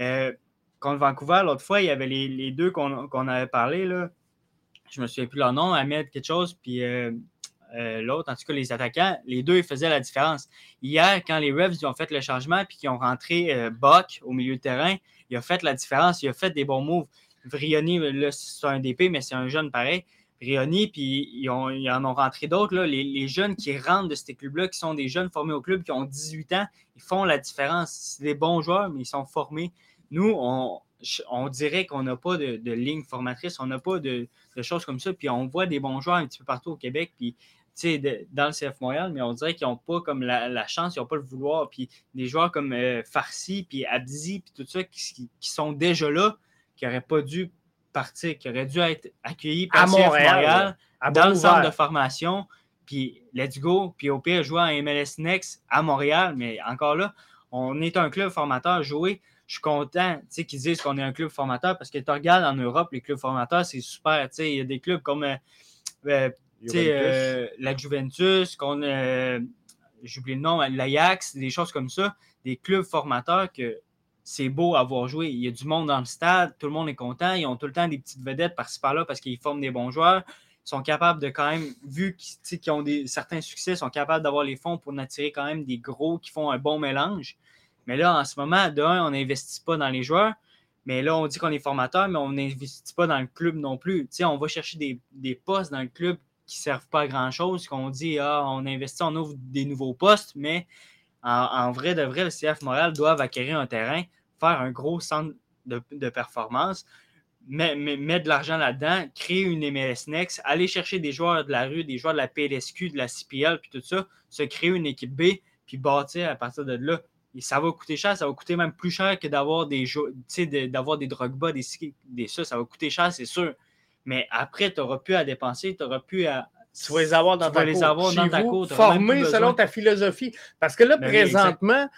Euh, contre Vancouver, l'autre fois, il y avait les, deux qu'on avait parlé. Là. Je me souviens plus leur nom, Ahmed quelque chose, puis euh, euh, l'autre, en tout cas les attaquants, les deux ils faisaient la différence. Hier, quand les Revs ont fait le changement puis qu'ils ont rentré Buck au milieu de terrain, il a fait la différence, il a fait des bons moves. Vrioni, là, c'est un DP, mais c'est un jeune pareil. Rioni, puis ils, en ont rentré d'autres. Les, jeunes qui rentrent de ces clubs-là, qui sont des jeunes formés au club, qui ont 18 ans, ils font la différence. C'est des bons joueurs, mais ils sont formés. Nous, on, dirait qu'on n'a pas de, ligne formatrice, on n'a pas de, choses comme ça. Puis on voit des bons joueurs un petit peu partout au Québec, puis dans le CF Montréal, mais on dirait qu'ils n'ont pas comme la, chance, ils n'ont pas le vouloir. Puis des joueurs comme euh, Farsi, puis Abdi, puis tout ça, qui, qui sont déjà là, qui n'auraient pas dû partir, qui aurait dû être accueilli par à Montréal, dans le centre de formation. Puis let's go. Puis au pire, jouer en MLS Next à Montréal. Mais encore là, on est un club formateur. Jouer, je suis content qu'ils disent qu'on est un club formateur parce que tu regardes en Europe, les clubs formateurs, c'est super. Il y a des clubs comme euh, euh, euh, la Juventus, qu'on j'oublie le nom, l'Ajax, des choses comme ça, des clubs formateurs que c'est beau à voir jouer. Il y a du monde dans le stade, tout le monde est content. Ils ont tout le temps des petites vedettes par-ci par-là parce qu'ils forment des bons joueurs. Ils sont capables de quand même, vu qu'ils ont des, certains succès, ils sont capables d'avoir les fonds pour attirer quand même des gros qui font un bon mélange. Mais là, en ce moment, d'un, on n'investit pas dans les joueurs. Mais là, on dit qu'on est formateur, mais on n'investit pas dans le club non plus. on va chercher des, postes dans le club qui ne servent pas à grand-chose, qu'on dit, ah, on investit, on ouvre des nouveaux postes, mais en, vrai de vrai, le CF Montréal doit acquérir un terrain, faire un gros centre de, performance, mettre de l'argent là-dedans, créer une MLS Next, aller chercher des joueurs de la rue, des joueurs de la PLSQ, de la CPL, puis tout ça, se créer une équipe B, puis bâtir à partir de là. Ça va coûter cher, ça va coûter même plus cher que d'avoir des d'avoir des Drogba, des ça, ça va coûter cher, c'est sûr. Mais après, tu n'auras plus à dépenser, tu n'auras plus à, tu vas les avoir dans, ta, les avoir dans ta cour. Former selon ta philosophie. Parce que là, ben présentement,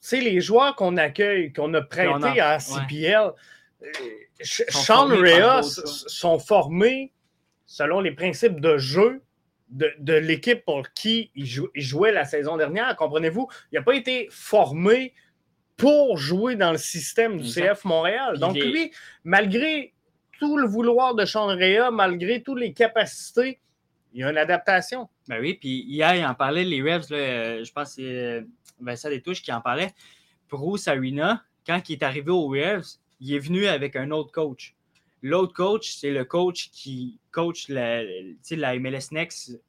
c'est les joueurs qu'on accueille, qu'on a prêtés à CPL, euh, Sean Rea sont formés selon les principes de jeu de, l'équipe pour qui il, jouait la saison dernière. Comprenez-vous? Il n'a pas été formé pour jouer dans le système du CF Montréal. Donc, lui, malgré tout le vouloir de Sean Rea, malgré toutes les capacités, il y a une adaptation. Ben oui, puis hier, il en parlait, les Revs, euh, je pense que c'est euh, Vincent Détouche qui en parlait. Bruce Arena, quand il est arrivé aux Revs, il est venu avec un autre coach. L'autre coach, c'est le coach qui coach la, la MLS Next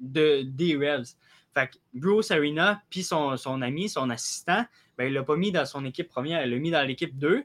de, des Revs. Fait que Bruce Arena, puis son, son, ami, son assistant, ben, il ne l'a pas mis dans son équipe première, il l'a mis dans l'équipe 2.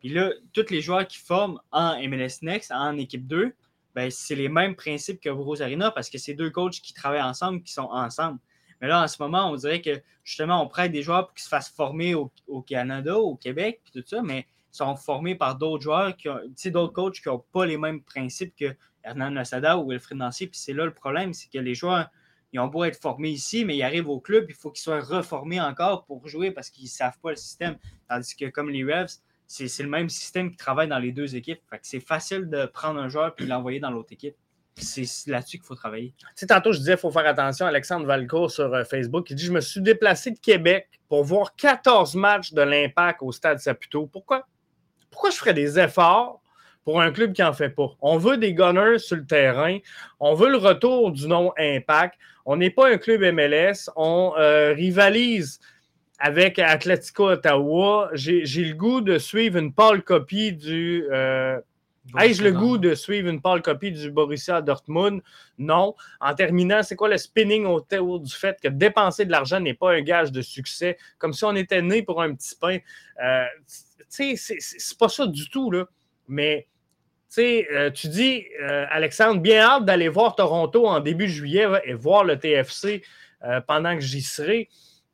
Puis là, tous les joueurs qui forment en MLS Next, en équipe 2, ben, c'est les mêmes principes que Bruce Arena parce que c'est deux coachs qui travaillent ensemble, qui sont ensemble. Mais là, en ce moment, on dirait que justement, on prête des joueurs pour qu'ils se fassent former au, Canada, au Québec, puis tout ça, mais ils sont formés par d'autres joueurs, qui d'autres coachs qui n'ont pas les mêmes principes que Hernan Nassada ou Wilfred Nancy. Puis c'est là le problème, c'est que les joueurs, ils ont beau être formés ici, mais ils arrivent au club, il faut qu'ils soient reformés encore pour jouer parce qu'ils ne savent pas le système. Tandis que comme les Revs, c'est le même système qui travaille dans les deux équipes. c'est facile de prendre un joueur et l'envoyer dans l'autre équipe. C'est là-dessus qu'il faut travailler. Tu sais, tantôt, je disais qu'il faut faire attention. Alexandre Valcourt sur euh, Facebook, il dit Je me suis déplacé de Québec pour voir 14 matchs de l'Impact au Stade Saputo. Pourquoi? Pourquoi je ferais des efforts pour un club qui n'en fait pas? On veut des gunners sur le terrain. On veut le retour du nom Impact. On n'est pas un club MLS. On euh, rivalise avec Atletico Ottawa, j'ai le goût de suivre une pâle copie du, euh, Ai-je le goût de suivre une pâle copie du Borussia Dortmund? Non. En terminant, c'est quoi le spinning autour du fait que dépenser de l'argent n'est pas un gage de succès, comme si on était né pour un petit pain? Euh, tu sais, c'est pas ça du tout, là. Mais sais, euh, tu dis, euh, Alexandre, bien hâte d'aller voir Toronto en début juillet et voir le TFC pendant que j'y serai.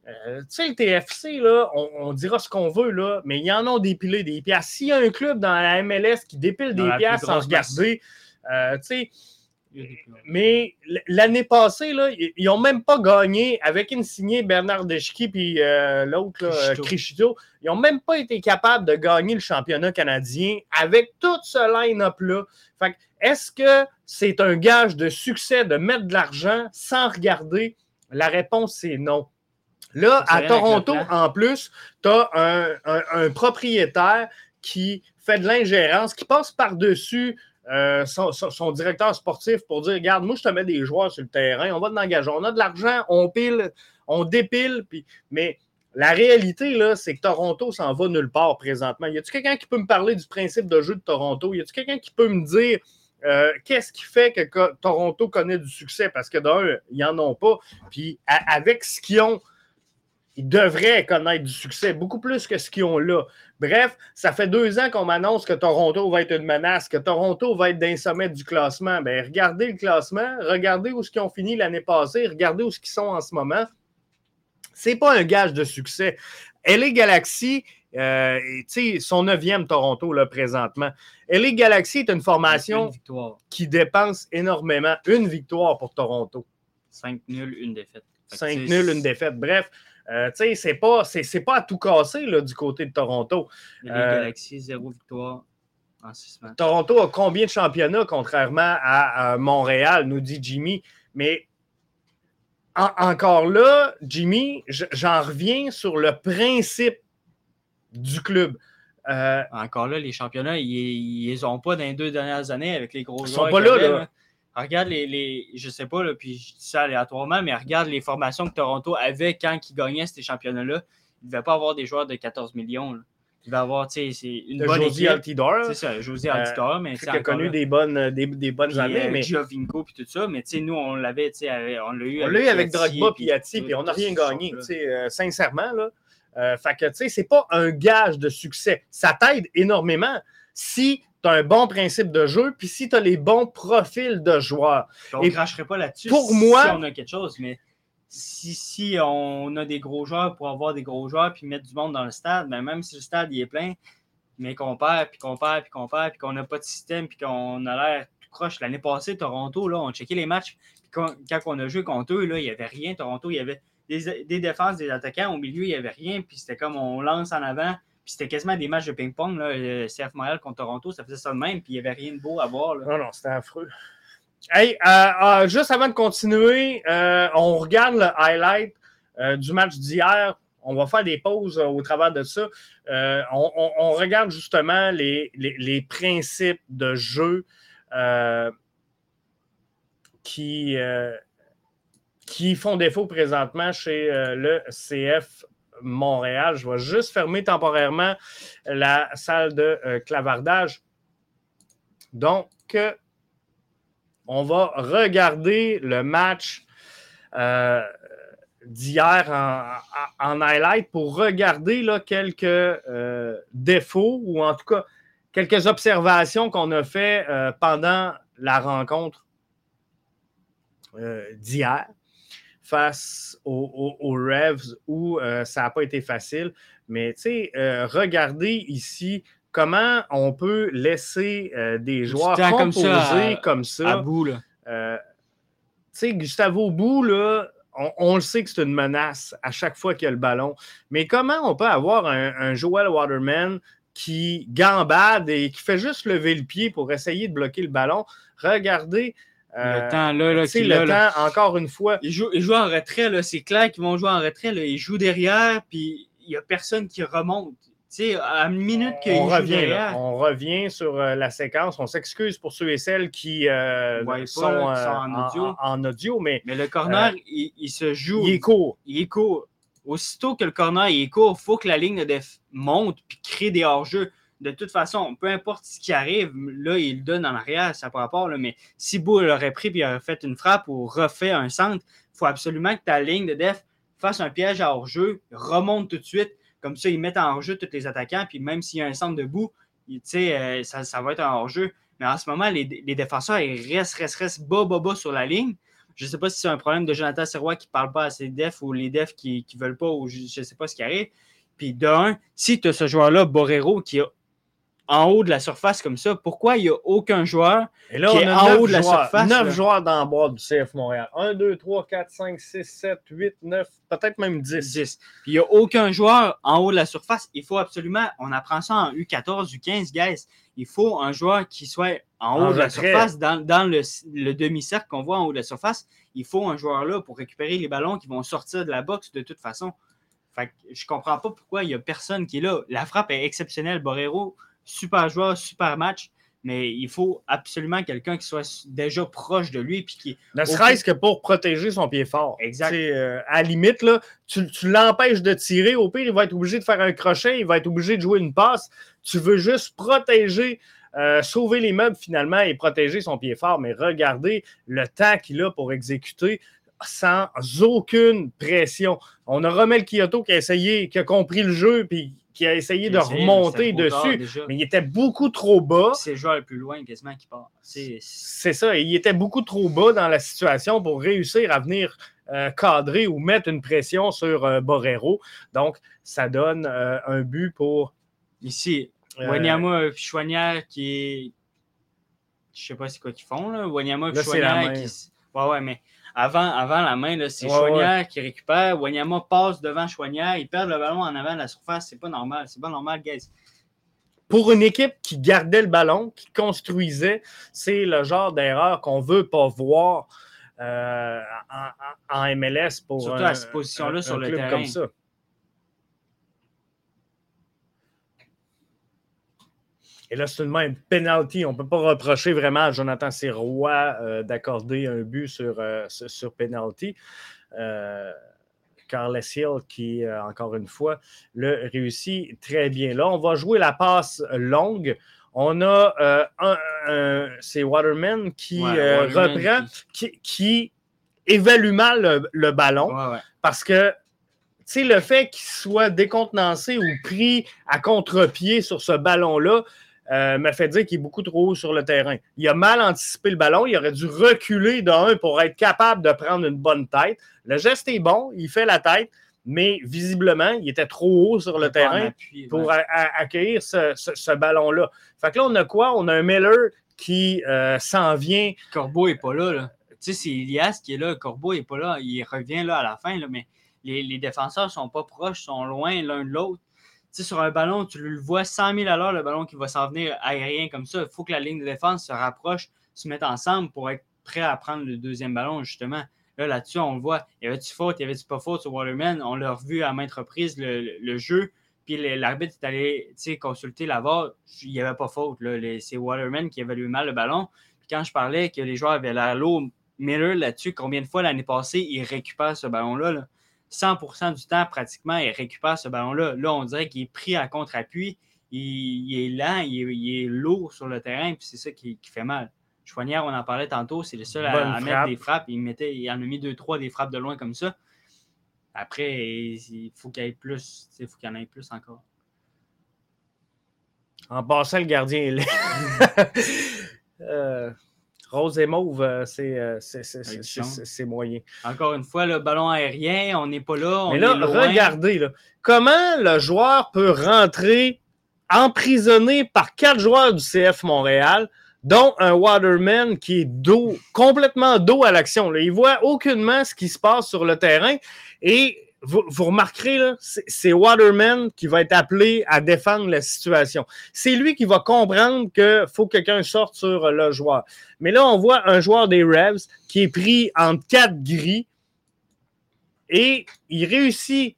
Tu sais, le TFC, là, on, dira ce qu'on veut, là, mais ils en ont dépilé des pièces. S'il y a un club dans la MLS qui dépile des pièces sans regarder, tu sais, mais l'année passée, là, ils n'ont même pas gagné avec une signée Bernard Deschki puis euh, l'autre, Crichito. Ils n'ont même pas été capables de gagner le championnat canadien avec tout ce line-up-là. Est-ce que c'est un gage de succès de mettre de l'argent sans regarder? La réponse, c'est non. Là, à Toronto, en plus, tu as un, propriétaire qui fait de l'ingérence, qui passe par-dessus euh, son, directeur sportif pour dire Regarde, moi, je te mets des joueurs sur le terrain, on va t'engager. On a de l'argent, on pile, on dépile. Puis... Mais la réalité, là, c'est que Toronto s'en va nulle part présentement. Y a-t-il quelqu'un qui peut me parler du principe de jeu de Toronto? Y a-t-il quelqu'un qui peut me dire euh, qu'est-ce qui fait que Toronto connaît du succès? Parce que d'un, ils n'en ont pas. Puis avec ce qu'ils ont, ils devraient connaître du succès, beaucoup plus que ce qu'ils ont là. Bref, ça fait deux ans qu'on m'annonce que Toronto va être une menace, que Toronto va être d'un sommet du classement. Bien, regardez le classement, regardez où ils ont fini l'année passée, regardez où ils sont en ce moment. C'est pas un gage de succès. LA Galaxy, euh, son neuvième Toronto là, présentement. LA Galaxy est une formation qui dépense énormément. Une victoire pour Toronto. 5 nuls, une défaite. 5 nuls, une défaite. Bref, euh, tu sais, c'est pas, c'est, pas à tout casser là, du côté de Toronto. Les euh, Galaxies, zéro victoire en six matchs. Toronto a combien de championnats, contrairement à, Montréal, nous dit Jimmy. Mais encore là, Jimmy, j'en reviens sur le principe du club. Euh, encore là, les championnats, ils les ont pas dans les deux dernières années avec les gros Ils sont pas là, là regarde les, les, je sais pas, là, puis je dis ça aléatoirement, mais regarde les formations que Toronto avait quand ils gagnaient ces championnats-là. Il ne devait pas avoir des joueurs de 14 millions. Là. Il va avoir, tu sais, c'est une bonne Josie Altidore. C'est ça, Josie euh, Altidore, mais c'est. Qui a connu des bonnes, des, des bonnes années. Euh, mais... Giovinco puis tout ça, mais tu sais, nous, on l'avait, tu sais, on l'a eu. On l'a eu avec Drogba puis Yati, puis on n'a rien gagné, tu sais, euh, sincèrement, là. Euh, fait que, tu sais, c'est pas un gage de succès. Ça t'aide énormément si tu as un bon principe de jeu, puis si tu as les bons profils de joueurs. On ne cracherait pas là-dessus pour moi, si on a quelque chose, mais si, si, on a des gros joueurs pour avoir des gros joueurs puis mettre du monde dans le stade, ben même si le stade il est plein, mais qu'on perd, puis qu'on perd, puis qu'on perd, puis qu'on n'a pas de système, puis qu'on a l'air tout croche. L'année passée, Toronto, là, on checkait les matchs, puis quand, on a joué contre eux, là, il n'y avait rien. Toronto, il y avait des, des, défenses, des attaquants. Au milieu, il n'y avait rien, puis c'était comme on lance en avant, puis c'était quasiment des matchs de ping-pong, le CF Montréal contre Toronto, ça faisait ça de même, puis il n'y avait rien de beau à voir. Non, non, c'était affreux. Hey, euh, euh, juste avant de continuer, euh, on regarde le highlight du match d'hier. On va faire des pauses au travers de ça. On, regarde justement les, les principes de jeu qui, qui font défaut présentement chez le CF Montréal. Je vais juste fermer temporairement la salle de euh, clavardage. Donc, on va regarder le match euh, d'hier en, highlight pour regarder là, quelques euh, défauts ou en tout cas quelques observations qu'on a fait pendant la rencontre d'hier face aux, Revs où euh, ça n'a pas été facile. Mais tu sais, euh, regardez ici comment on peut laisser euh, des joueurs composer comme ça. À bout, là. tu sais, Gustavo Bou, là, on, le sait que c'est une menace à chaque fois qu'il y a le ballon. Mais comment on peut avoir un, un Joel Waterman qui gambade et qui fait juste lever le pied pour essayer de bloquer le ballon? Regardez le euh, temps, là, là C'est le temps, encore une fois. Ils jouent, en retrait, c'est clair qu'ils vont jouer en retrait. Là. Ils jouent derrière, puis il n'y a personne qui remonte. sais, à une minute qu'ils jouent revient, derrière. on revient sur euh, la séquence. On s'excuse pour ceux et celles qui euh, sont, en, audio. mais, mais le corner, il, se joue. Il est court. Il est court. Aussitôt que le corner est court, il faut que la ligne de monte puis crée des hors-jeux. De toute façon, peu importe ce qui arrive, là, il donne en arrière, ça par rapport, là, mais si Bull aurait pris et aurait fait une frappe ou refait un centre, il faut absolument que ta ligne de def fasse un piège à hors-jeu, remonte tout de suite. Comme ça, ils mettent en hors-jeu tous les attaquants. Puis même s'il y a un centre debout, euh, ça, ça va être un hors-jeu. Mais en ce moment, les, défenseurs, ils restent, restent, restent bas, bas, bas sur la ligne. Je ne sais pas si c'est un problème de Jonathan Serrois qui ne parle pas à ses defs ou les defs qui ne veulent pas ou je ne sais pas ce qui arrive. Puis d'un, si tu as ce joueur-là, Borrero, qui a en haut de la surface comme ça, pourquoi il n'y a aucun joueur qui est en haut de la surface? 9 joueurs dans le bois du CF Montréal. 1, 2, 3, 4, 5, 6, 7, 8, 9, peut-être même 10. 10. Puis il n'y a aucun joueur en haut de la surface. Il faut absolument, on apprend ça en U14, U15, guys. Il faut un joueur qui soit en haut de la surface, dans, dans le, le demi-cercle qu'on voit en haut de la surface. Il faut un joueur là pour récupérer les ballons qui vont sortir de la boxe de toute façon. Fait que je comprends pas pourquoi il n'y a personne qui est là. La frappe est exceptionnelle. Borrero, super joueur, super match, mais il faut absolument quelqu'un qui soit déjà proche de lui. Puis qui, ne serait-ce que pour protéger son pied fort. Exact. Euh, à la limite, là, tu, l'empêches de tirer. Au pire, il va être obligé de faire un crochet, il va être obligé de jouer une passe. Tu veux juste protéger. Euh, sauver les meubles finalement et protéger son pied fort, mais regardez le temps qu'il a pour exécuter sans aucune pression. On a Romel Kyoto qui a essayé, qui a compris le jeu, puis qui a essayé de remonter dessus, mais il était beaucoup trop bas. C'est le joueur le plus loin quasiment qui part. C'est ça, il était beaucoup trop bas dans la situation pour réussir à venir euh, cadrer ou mettre une pression sur euh, Borrero. Donc, ça donne euh, un but pour. Ici, Wanyama Chouanière qui est. Je sais pas c'est quoi qu'ils font, là. Wanyama Chouanière qui. Ouais, ouais, mais avant, avant la main, c'est Chouanière qui récupère. Wanyama passe devant Chouanière. Il perd le ballon en avant de la surface. C'est pas normal. C'est pas normal, guys. Pour une équipe qui gardait le ballon, qui construisait, c'est le genre d'erreur qu'on veut pas voir euh, en, MLS pour Surtout à cette position-là sur le terrain. Comme ça. Et là, c'est une même penalty. On ne peut pas reprocher vraiment à Jonathan Sirois euh, d'accorder un but sur, euh, sur penalty. Euh, Carles Hill qui, encore une fois, le réussit très bien. Là, on va jouer la passe longue. On a un, c'est Waterman qui reprend, Qui, évalue mal le, ballon parce que tu sais, le fait qu'il soit décontenancé ou pris à contre-pied sur ce ballon-là, euh, m'a fait dire qu'il est beaucoup trop haut sur le terrain. Il a mal anticipé le ballon. Il aurait dû reculer d'un pour être capable de prendre une bonne tête. Le geste est bon, il fait la tête, mais visiblement, il était trop haut sur le terrain pour accueillir ce, ballon-là. Fait que là, on a quoi? On a un Miller qui euh, s'en vient. Corbeau n'est pas là. Tu sais, c'est Elias qui est là. Corbeau n'est pas là. Il revient là à la fin, là, mais les, les défenseurs sont pas proches, sont loin l'un de l'autre sur un ballon, tu le vois 100 000 à l'heure, le ballon qui va s'en venir aérien comme ça. Il faut que la ligne de défense se rapproche, se mette ensemble pour être prêt à prendre le deuxième ballon, justement. Là, là-dessus, on le voit. Il y avait-tu faute, il y avait-tu pas faute sur Waterman? On l'a revu à maintes reprises, le, jeu. Puis l'arbitre est allé consulter la VAR. Il n'y avait pas faute. C'est Waterman qui évaluait mal le ballon. Puis quand je parlais que les joueurs avaient l'air lourd, Miller là-dessus, combien de fois l'année passée il récupère ce ballon-là? là? 100% du temps, pratiquement, il récupère ce ballon-là. Là, on dirait qu'il est pris à contre-appui. Il, est lent, il est, lourd sur le terrain, puis c'est ça qui, fait mal. Chouanière, on en parlait tantôt, c'est le seul à, mettre des frappes. Il, mettait, il en a mis deux, trois des frappes de loin comme ça. Après, il faut qu'il y ait plus. Il faut qu'il y en ait plus encore. En passant, le gardien est là. euh, Rose et mauve, euh, euh, c'est moyen. Encore une fois, le ballon aérien, on n'est pas là. Mais là, regardez, là, comment le joueur peut rentrer emprisonné par quatre joueurs du CF Montréal, dont un Waterman qui est dos, complètement dos à l'action. Il voit aucunement ce qui se passe sur le terrain et vous, remarquerez, c'est Waterman qui va être appelé à défendre la situation. C'est lui qui va comprendre qu'il faut que quelqu'un sorte sur le joueur. Mais là, on voit un joueur des Revs qui est pris entre quatre gris et il réussit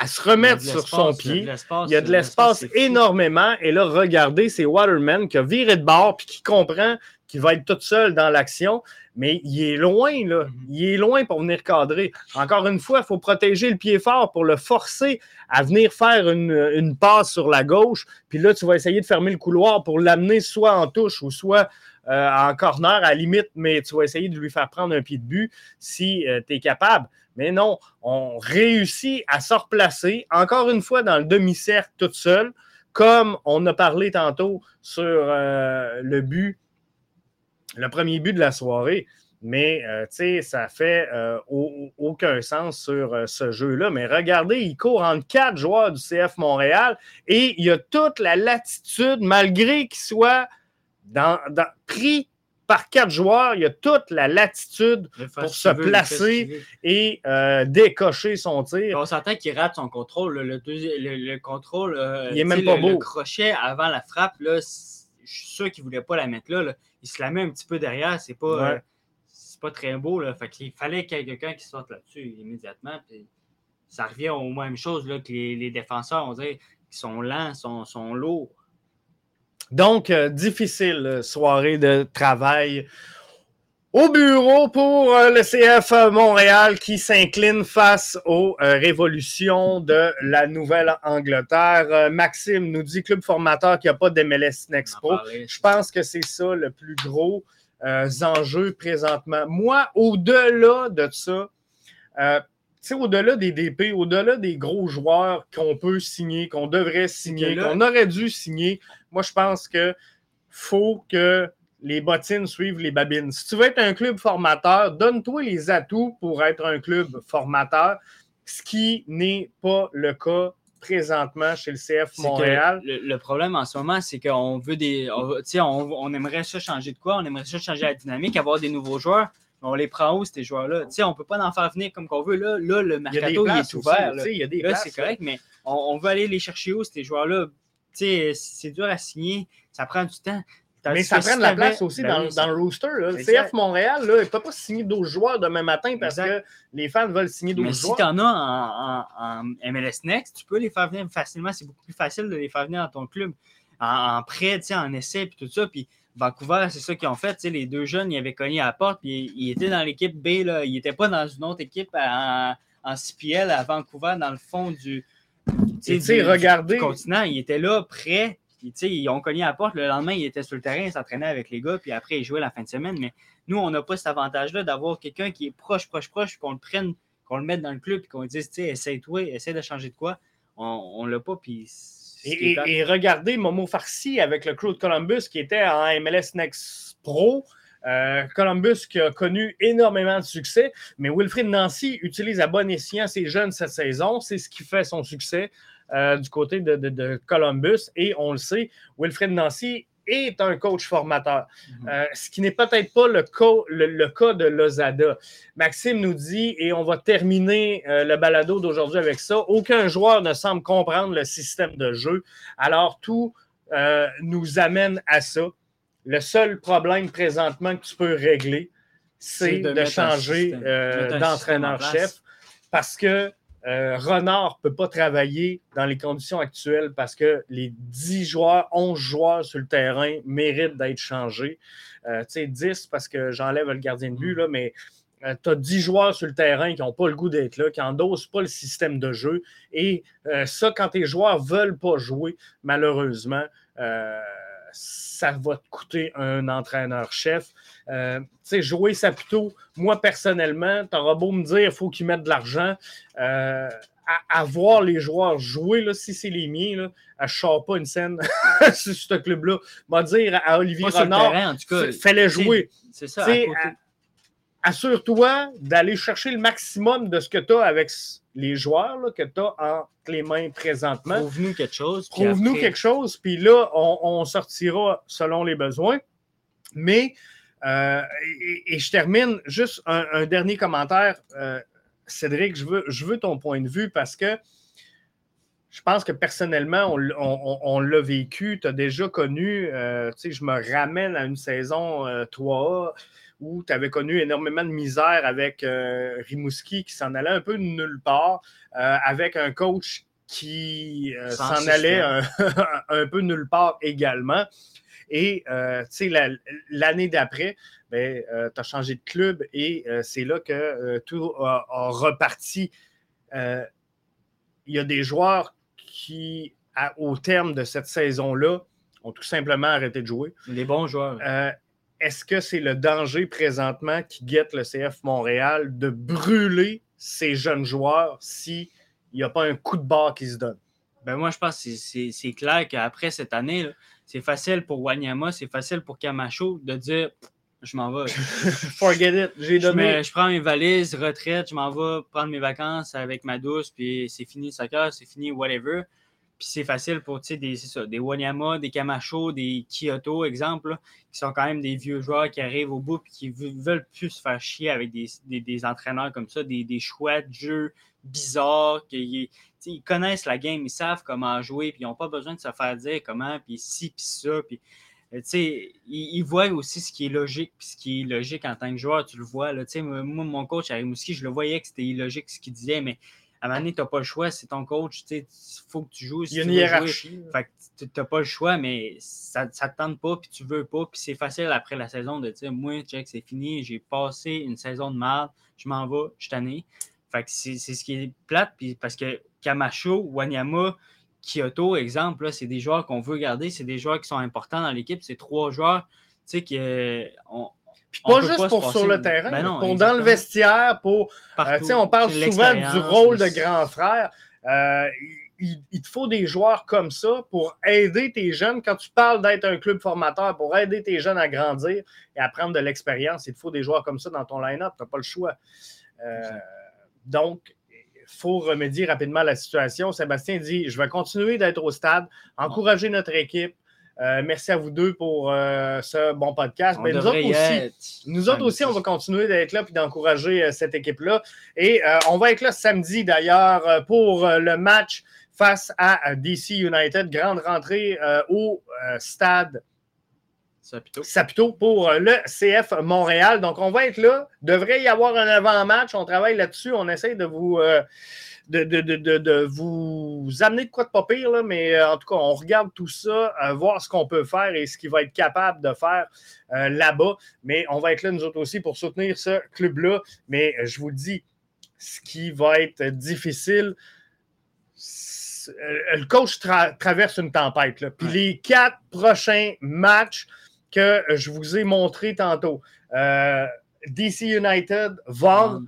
à se remettre sur son pied. Il y a de l'espace énormément. Et là, regardez, c'est Waterman qui a viré de bord puis qui comprend qu'il va être tout seul dans l'action. Mais il est loin, là. Mhm. Il est loin pour venir cadrer. Encore une fois, il faut protéger le pied fort pour le forcer à venir faire une, une, passe sur la gauche. Puis là, tu vas essayer de fermer le couloir pour l'amener soit en touche ou soit en corner à limite, mais tu vas essayer de lui faire prendre un pied de but si euh, tu es capable. Mais non, on réussit à se replacer, encore une fois, dans le demi-cercle toute seule, comme on a parlé tantôt sur euh, le but, le premier but de la soirée. Mais, euh, tu sais, ça fait euh, aucun sens sur ce jeu-là. Mais regardez, il court entre quatre joueurs du CF Montréal et il a toute la latitude, malgré qu'il soit dans, pris par quatre joueurs, il y a toute la latitude pour se placer et euh, décocher son tir. On s'entend qu'il rate son contrôle. Le, le, contrôle, euh, il est même pas beau. Le crochet avant la frappe, là, je suis sûr qu'il ne voulait pas la mettre là, Il se la met un petit peu derrière. C'est pas, euh, pas très beau. Là. Fait qu'il fallait qu'il y ait quelqu'un qui sorte là-dessus immédiatement. ça revient aux mêmes choses là, que les, défenseurs, on dirait, qui sont lents, sont, sont lourds. Donc, euh, difficile soirée de travail au bureau pour euh, le CF Montréal qui s'incline face aux euh, révolutions de la Nouvelle-Angleterre. Maxime nous dit club formateur qui n'a pas d'MLS Next Pro. Je pense que c'est ça le plus gros enjeu présentement. Moi, au-delà de ça, au-delà des DP, au-delà des gros joueurs qu'on peut signer, qu'on devrait signer, qu'on aurait dû signer, moi, je pense que faut que les bottines suivent les babines. Si tu veux être un club formateur, donne-toi les atouts pour être un club formateur, ce qui n'est pas le cas présentement chez le CF Montréal. Le, problème en ce moment, c'est qu'on veut des. On, on, on, aimerait ça changer de quoi? On aimerait ça changer la dynamique, avoir des nouveaux joueurs on les prend où, ces joueurs-là? On ne peut pas en faire venir comme qu'on veut. Là, là, le mercato il, est ouvert. Là, là c'est correct, mais on, veut aller les chercher où, ces joueurs-là? C'est dur à signer, ça prend du temps. Mais ça prend de la place aussi ben dans, le rooster. Le CF Montréal, là, il ne peut pas signer d'autres joueurs demain matin parce que les fans veulent signer d'autres joueurs. Mais si tu en as en, MLS Next, tu peux les faire venir facilement. C'est beaucoup plus facile de les faire venir dans ton club en, en prêt, en essai, puis tout ça. Puis Vancouver, c'est ça qu'ils ont fait. Les deux jeunes, ils avaient cogné à la porte, puis ils étaient dans l'équipe B. Là. Ils n'étaient pas dans une autre équipe en, en CPL à Vancouver, dans le fond du, du, continent. Ils étaient là, prêts. ils ont cogné à la porte. Le lendemain, ils étaient sur le terrain, ils s'entraînaient avec les gars, puis après, ils jouaient la fin de semaine. Mais nous, on n'a pas cet avantage-là d'avoir quelqu'un qui est proche, proche, proche, qu'on le prenne, qu'on le mette dans le club, puis qu'on dise, essaye-toi, essaye de changer de quoi. On ne l'a pas, puis et, regardez Momo Farsi avec le crew de Columbus qui était en MLS Next Pro. Euh, Columbus qui a connu énormément de succès, mais Wilfried Nancy utilise à bon escient ses jeunes cette saison. C'est ce qui fait son succès euh, du côté de, de, Columbus. Et on le sait, Wilfried Nancy est un coach formateur, mhm. euh, ce qui n'est peut-être pas le, le, cas de Lozada. Maxime nous dit, et on va terminer euh, le balado d'aujourd'hui avec ça, aucun joueur ne semble comprendre le système de jeu. Alors tout euh, nous amène à ça. Le seul problème présentement que tu peux régler, c'est de, changer d'entraîneur-chef parce que euh, Renard ne peut pas travailler dans les conditions actuelles parce que les 10 joueurs, 11 joueurs sur le terrain méritent d'être changés. Euh, tu sais, 10 parce que j'enlève le gardien de but, là, mais euh, tu as 10 joueurs sur le terrain qui n'ont pas le goût d'être là, qui n'endosent pas le système de jeu. Et ça, quand tes joueurs ne veulent pas jouer, malheureusement, ça va te coûter un entraîneur-chef. Euh, tu sais, jouer Saputo, moi personnellement, tu auras beau me dire il faut qu'ils mettent de l'argent. Euh, à, voir les joueurs jouer, là, si c'est les miens, là, à ne pas une scène sur ce club-là. Va dire à Olivier Renard, fallait jouer. C'est ça. Assure-toi d'aller chercher le maximum de ce que tu as avec les joueurs là, que tu as entre les mains présentement. Prouve-nous quelque chose. Prouve-nous quelque chose, puis là, on, sortira selon les besoins. Mais, euh, et, je termine juste un, dernier commentaire. Euh, Cédric, je veux, je veux ton point de vue parce que je pense que personnellement, on, l'a vécu. Tu as déjà connu, euh, tu sais, je me ramène à une saison 3A où tu avais connu énormément de misère avec Rimouski qui s'en allait un peu de nulle part, avec un coach qui s'en allait un, peu nulle part également. Et tu sais, l'année d'après, ben, tu as changé de club et c'est là que tout a reparti il y a des joueurs qui, au terme de cette saison-là, ont tout simplement arrêté de jouer. Des bons joueurs. Euh, est-ce que c'est le danger présentement qui guette le CF Montréal de brûler ces jeunes joueurs s'il n'y a pas un coup de barre qui se donne? Ben moi, je pense que c'est clair qu'après cette année, c'est facile pour Wanyama, c'est facile pour Camacho de dire je m'en vais. Forget it, j'ai donné. Je, prends mes valises, retraite, je m'en vais prendre mes vacances avec ma douce, puis c'est fini le soccer, c'est fini whatever. Puis c'est facile pour des, ça, des Wanyama, des Camacho, des Kyoto, exemple, qui sont quand même des vieux joueurs qui arrivent au bout et qui veulent plus se faire chier avec des, des, entraîneurs comme ça, des, des choix de jeu bizarres. Qui, ils connaissent la game, ils savent comment jouer, puis ils n'ont pas besoin de se faire dire comment, puis ci, puis ça. Puis euh, sais, il, voit aussi ce qui est logique, puis ce qui est logique en tant que joueur, tu le vois. Là, moi, mon coach à Rimouski, je le voyais que c'était illogique ce qu'il disait, mais à un moment donné, tu n'as pas le choix, c'est ton coach, il faut que tu joues. il y a une hiérarchie. tu n'as pas le choix, mais ça ne te tente pas, puis tu veux pas, puis c'est facile après la saison de dire Moi, check, c'est fini, j'ai passé une saison de merde, je m'en vais, je t'en Fait que c'est ce qui est plate, puis parce que Camacho, Wanyama, Kyoto, exemple, c'est des joueurs qu'on veut garder, c'est des joueurs qui sont importants dans l'équipe. C'est trois joueurs, tu sais, qui. Euh, Puis pas juste pour sur le terrain, ben pour dans le vestiaire, pour. Euh, sais, on parle souvent du rôle de grand frère. Euh, il, il, te faut des joueurs comme ça pour aider tes jeunes. Quand tu parles d'être un club formateur, pour aider tes jeunes à grandir et à prendre de l'expérience, il te faut des joueurs comme ça dans ton line-up. Tu n'as pas le choix. donc, faut remédier rapidement à la situation. Sébastien dit Je vais continuer d'être au stade, encourager notre équipe. Euh, merci à vous deux pour euh, ce bon podcast. Mais nous autres aussi, nous autres aussi, on va continuer d'être là et d'encourager euh, cette équipe-là. Et on va être là samedi d'ailleurs pour le match face à DC United. Grande rentrée au stade Sapito. pour le CF Montréal. Donc, on va être là. Devrait y avoir un avant-match. On travaille là-dessus. On essaie de vous, euh, de, vous amener de quoi de pas pire, là, mais euh, en tout cas, on regarde tout ça, euh, voir ce qu'on peut faire et ce qu'il va être capable de faire là-bas. Mais on va être là, nous autres aussi, pour soutenir ce club-là. Mais je vous dis, ce qui va être difficile, le coach traverse une tempête. Puis les quatre prochains matchs, que je vous ai montré tantôt. Euh, DC United, Vaughan,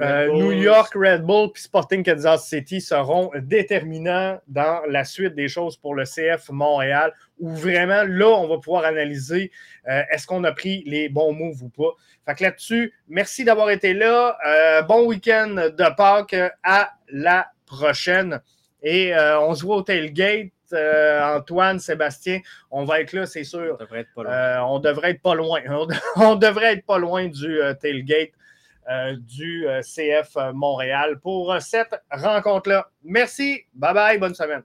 euh, New York Red Bull puis Sporting Kansas City seront déterminants dans la suite des choses pour le CF Montréal, où vraiment, là, on va pouvoir analyser euh, est-ce qu'on a pris les bons moves ou pas. Fait que là-dessus, merci d'avoir été là. bon week-end de Pâques. À la prochaine. Et on se voit au tailgate. Euh, Antoine, Sébastien, on va être là, c'est sûr. On devrait être pas loin. Euh, on devrait être pas loin. On, devrait être pas loin du euh, tailgate du CF Montréal pour cette rencontre-là. Merci. Bye bye. Bonne semaine.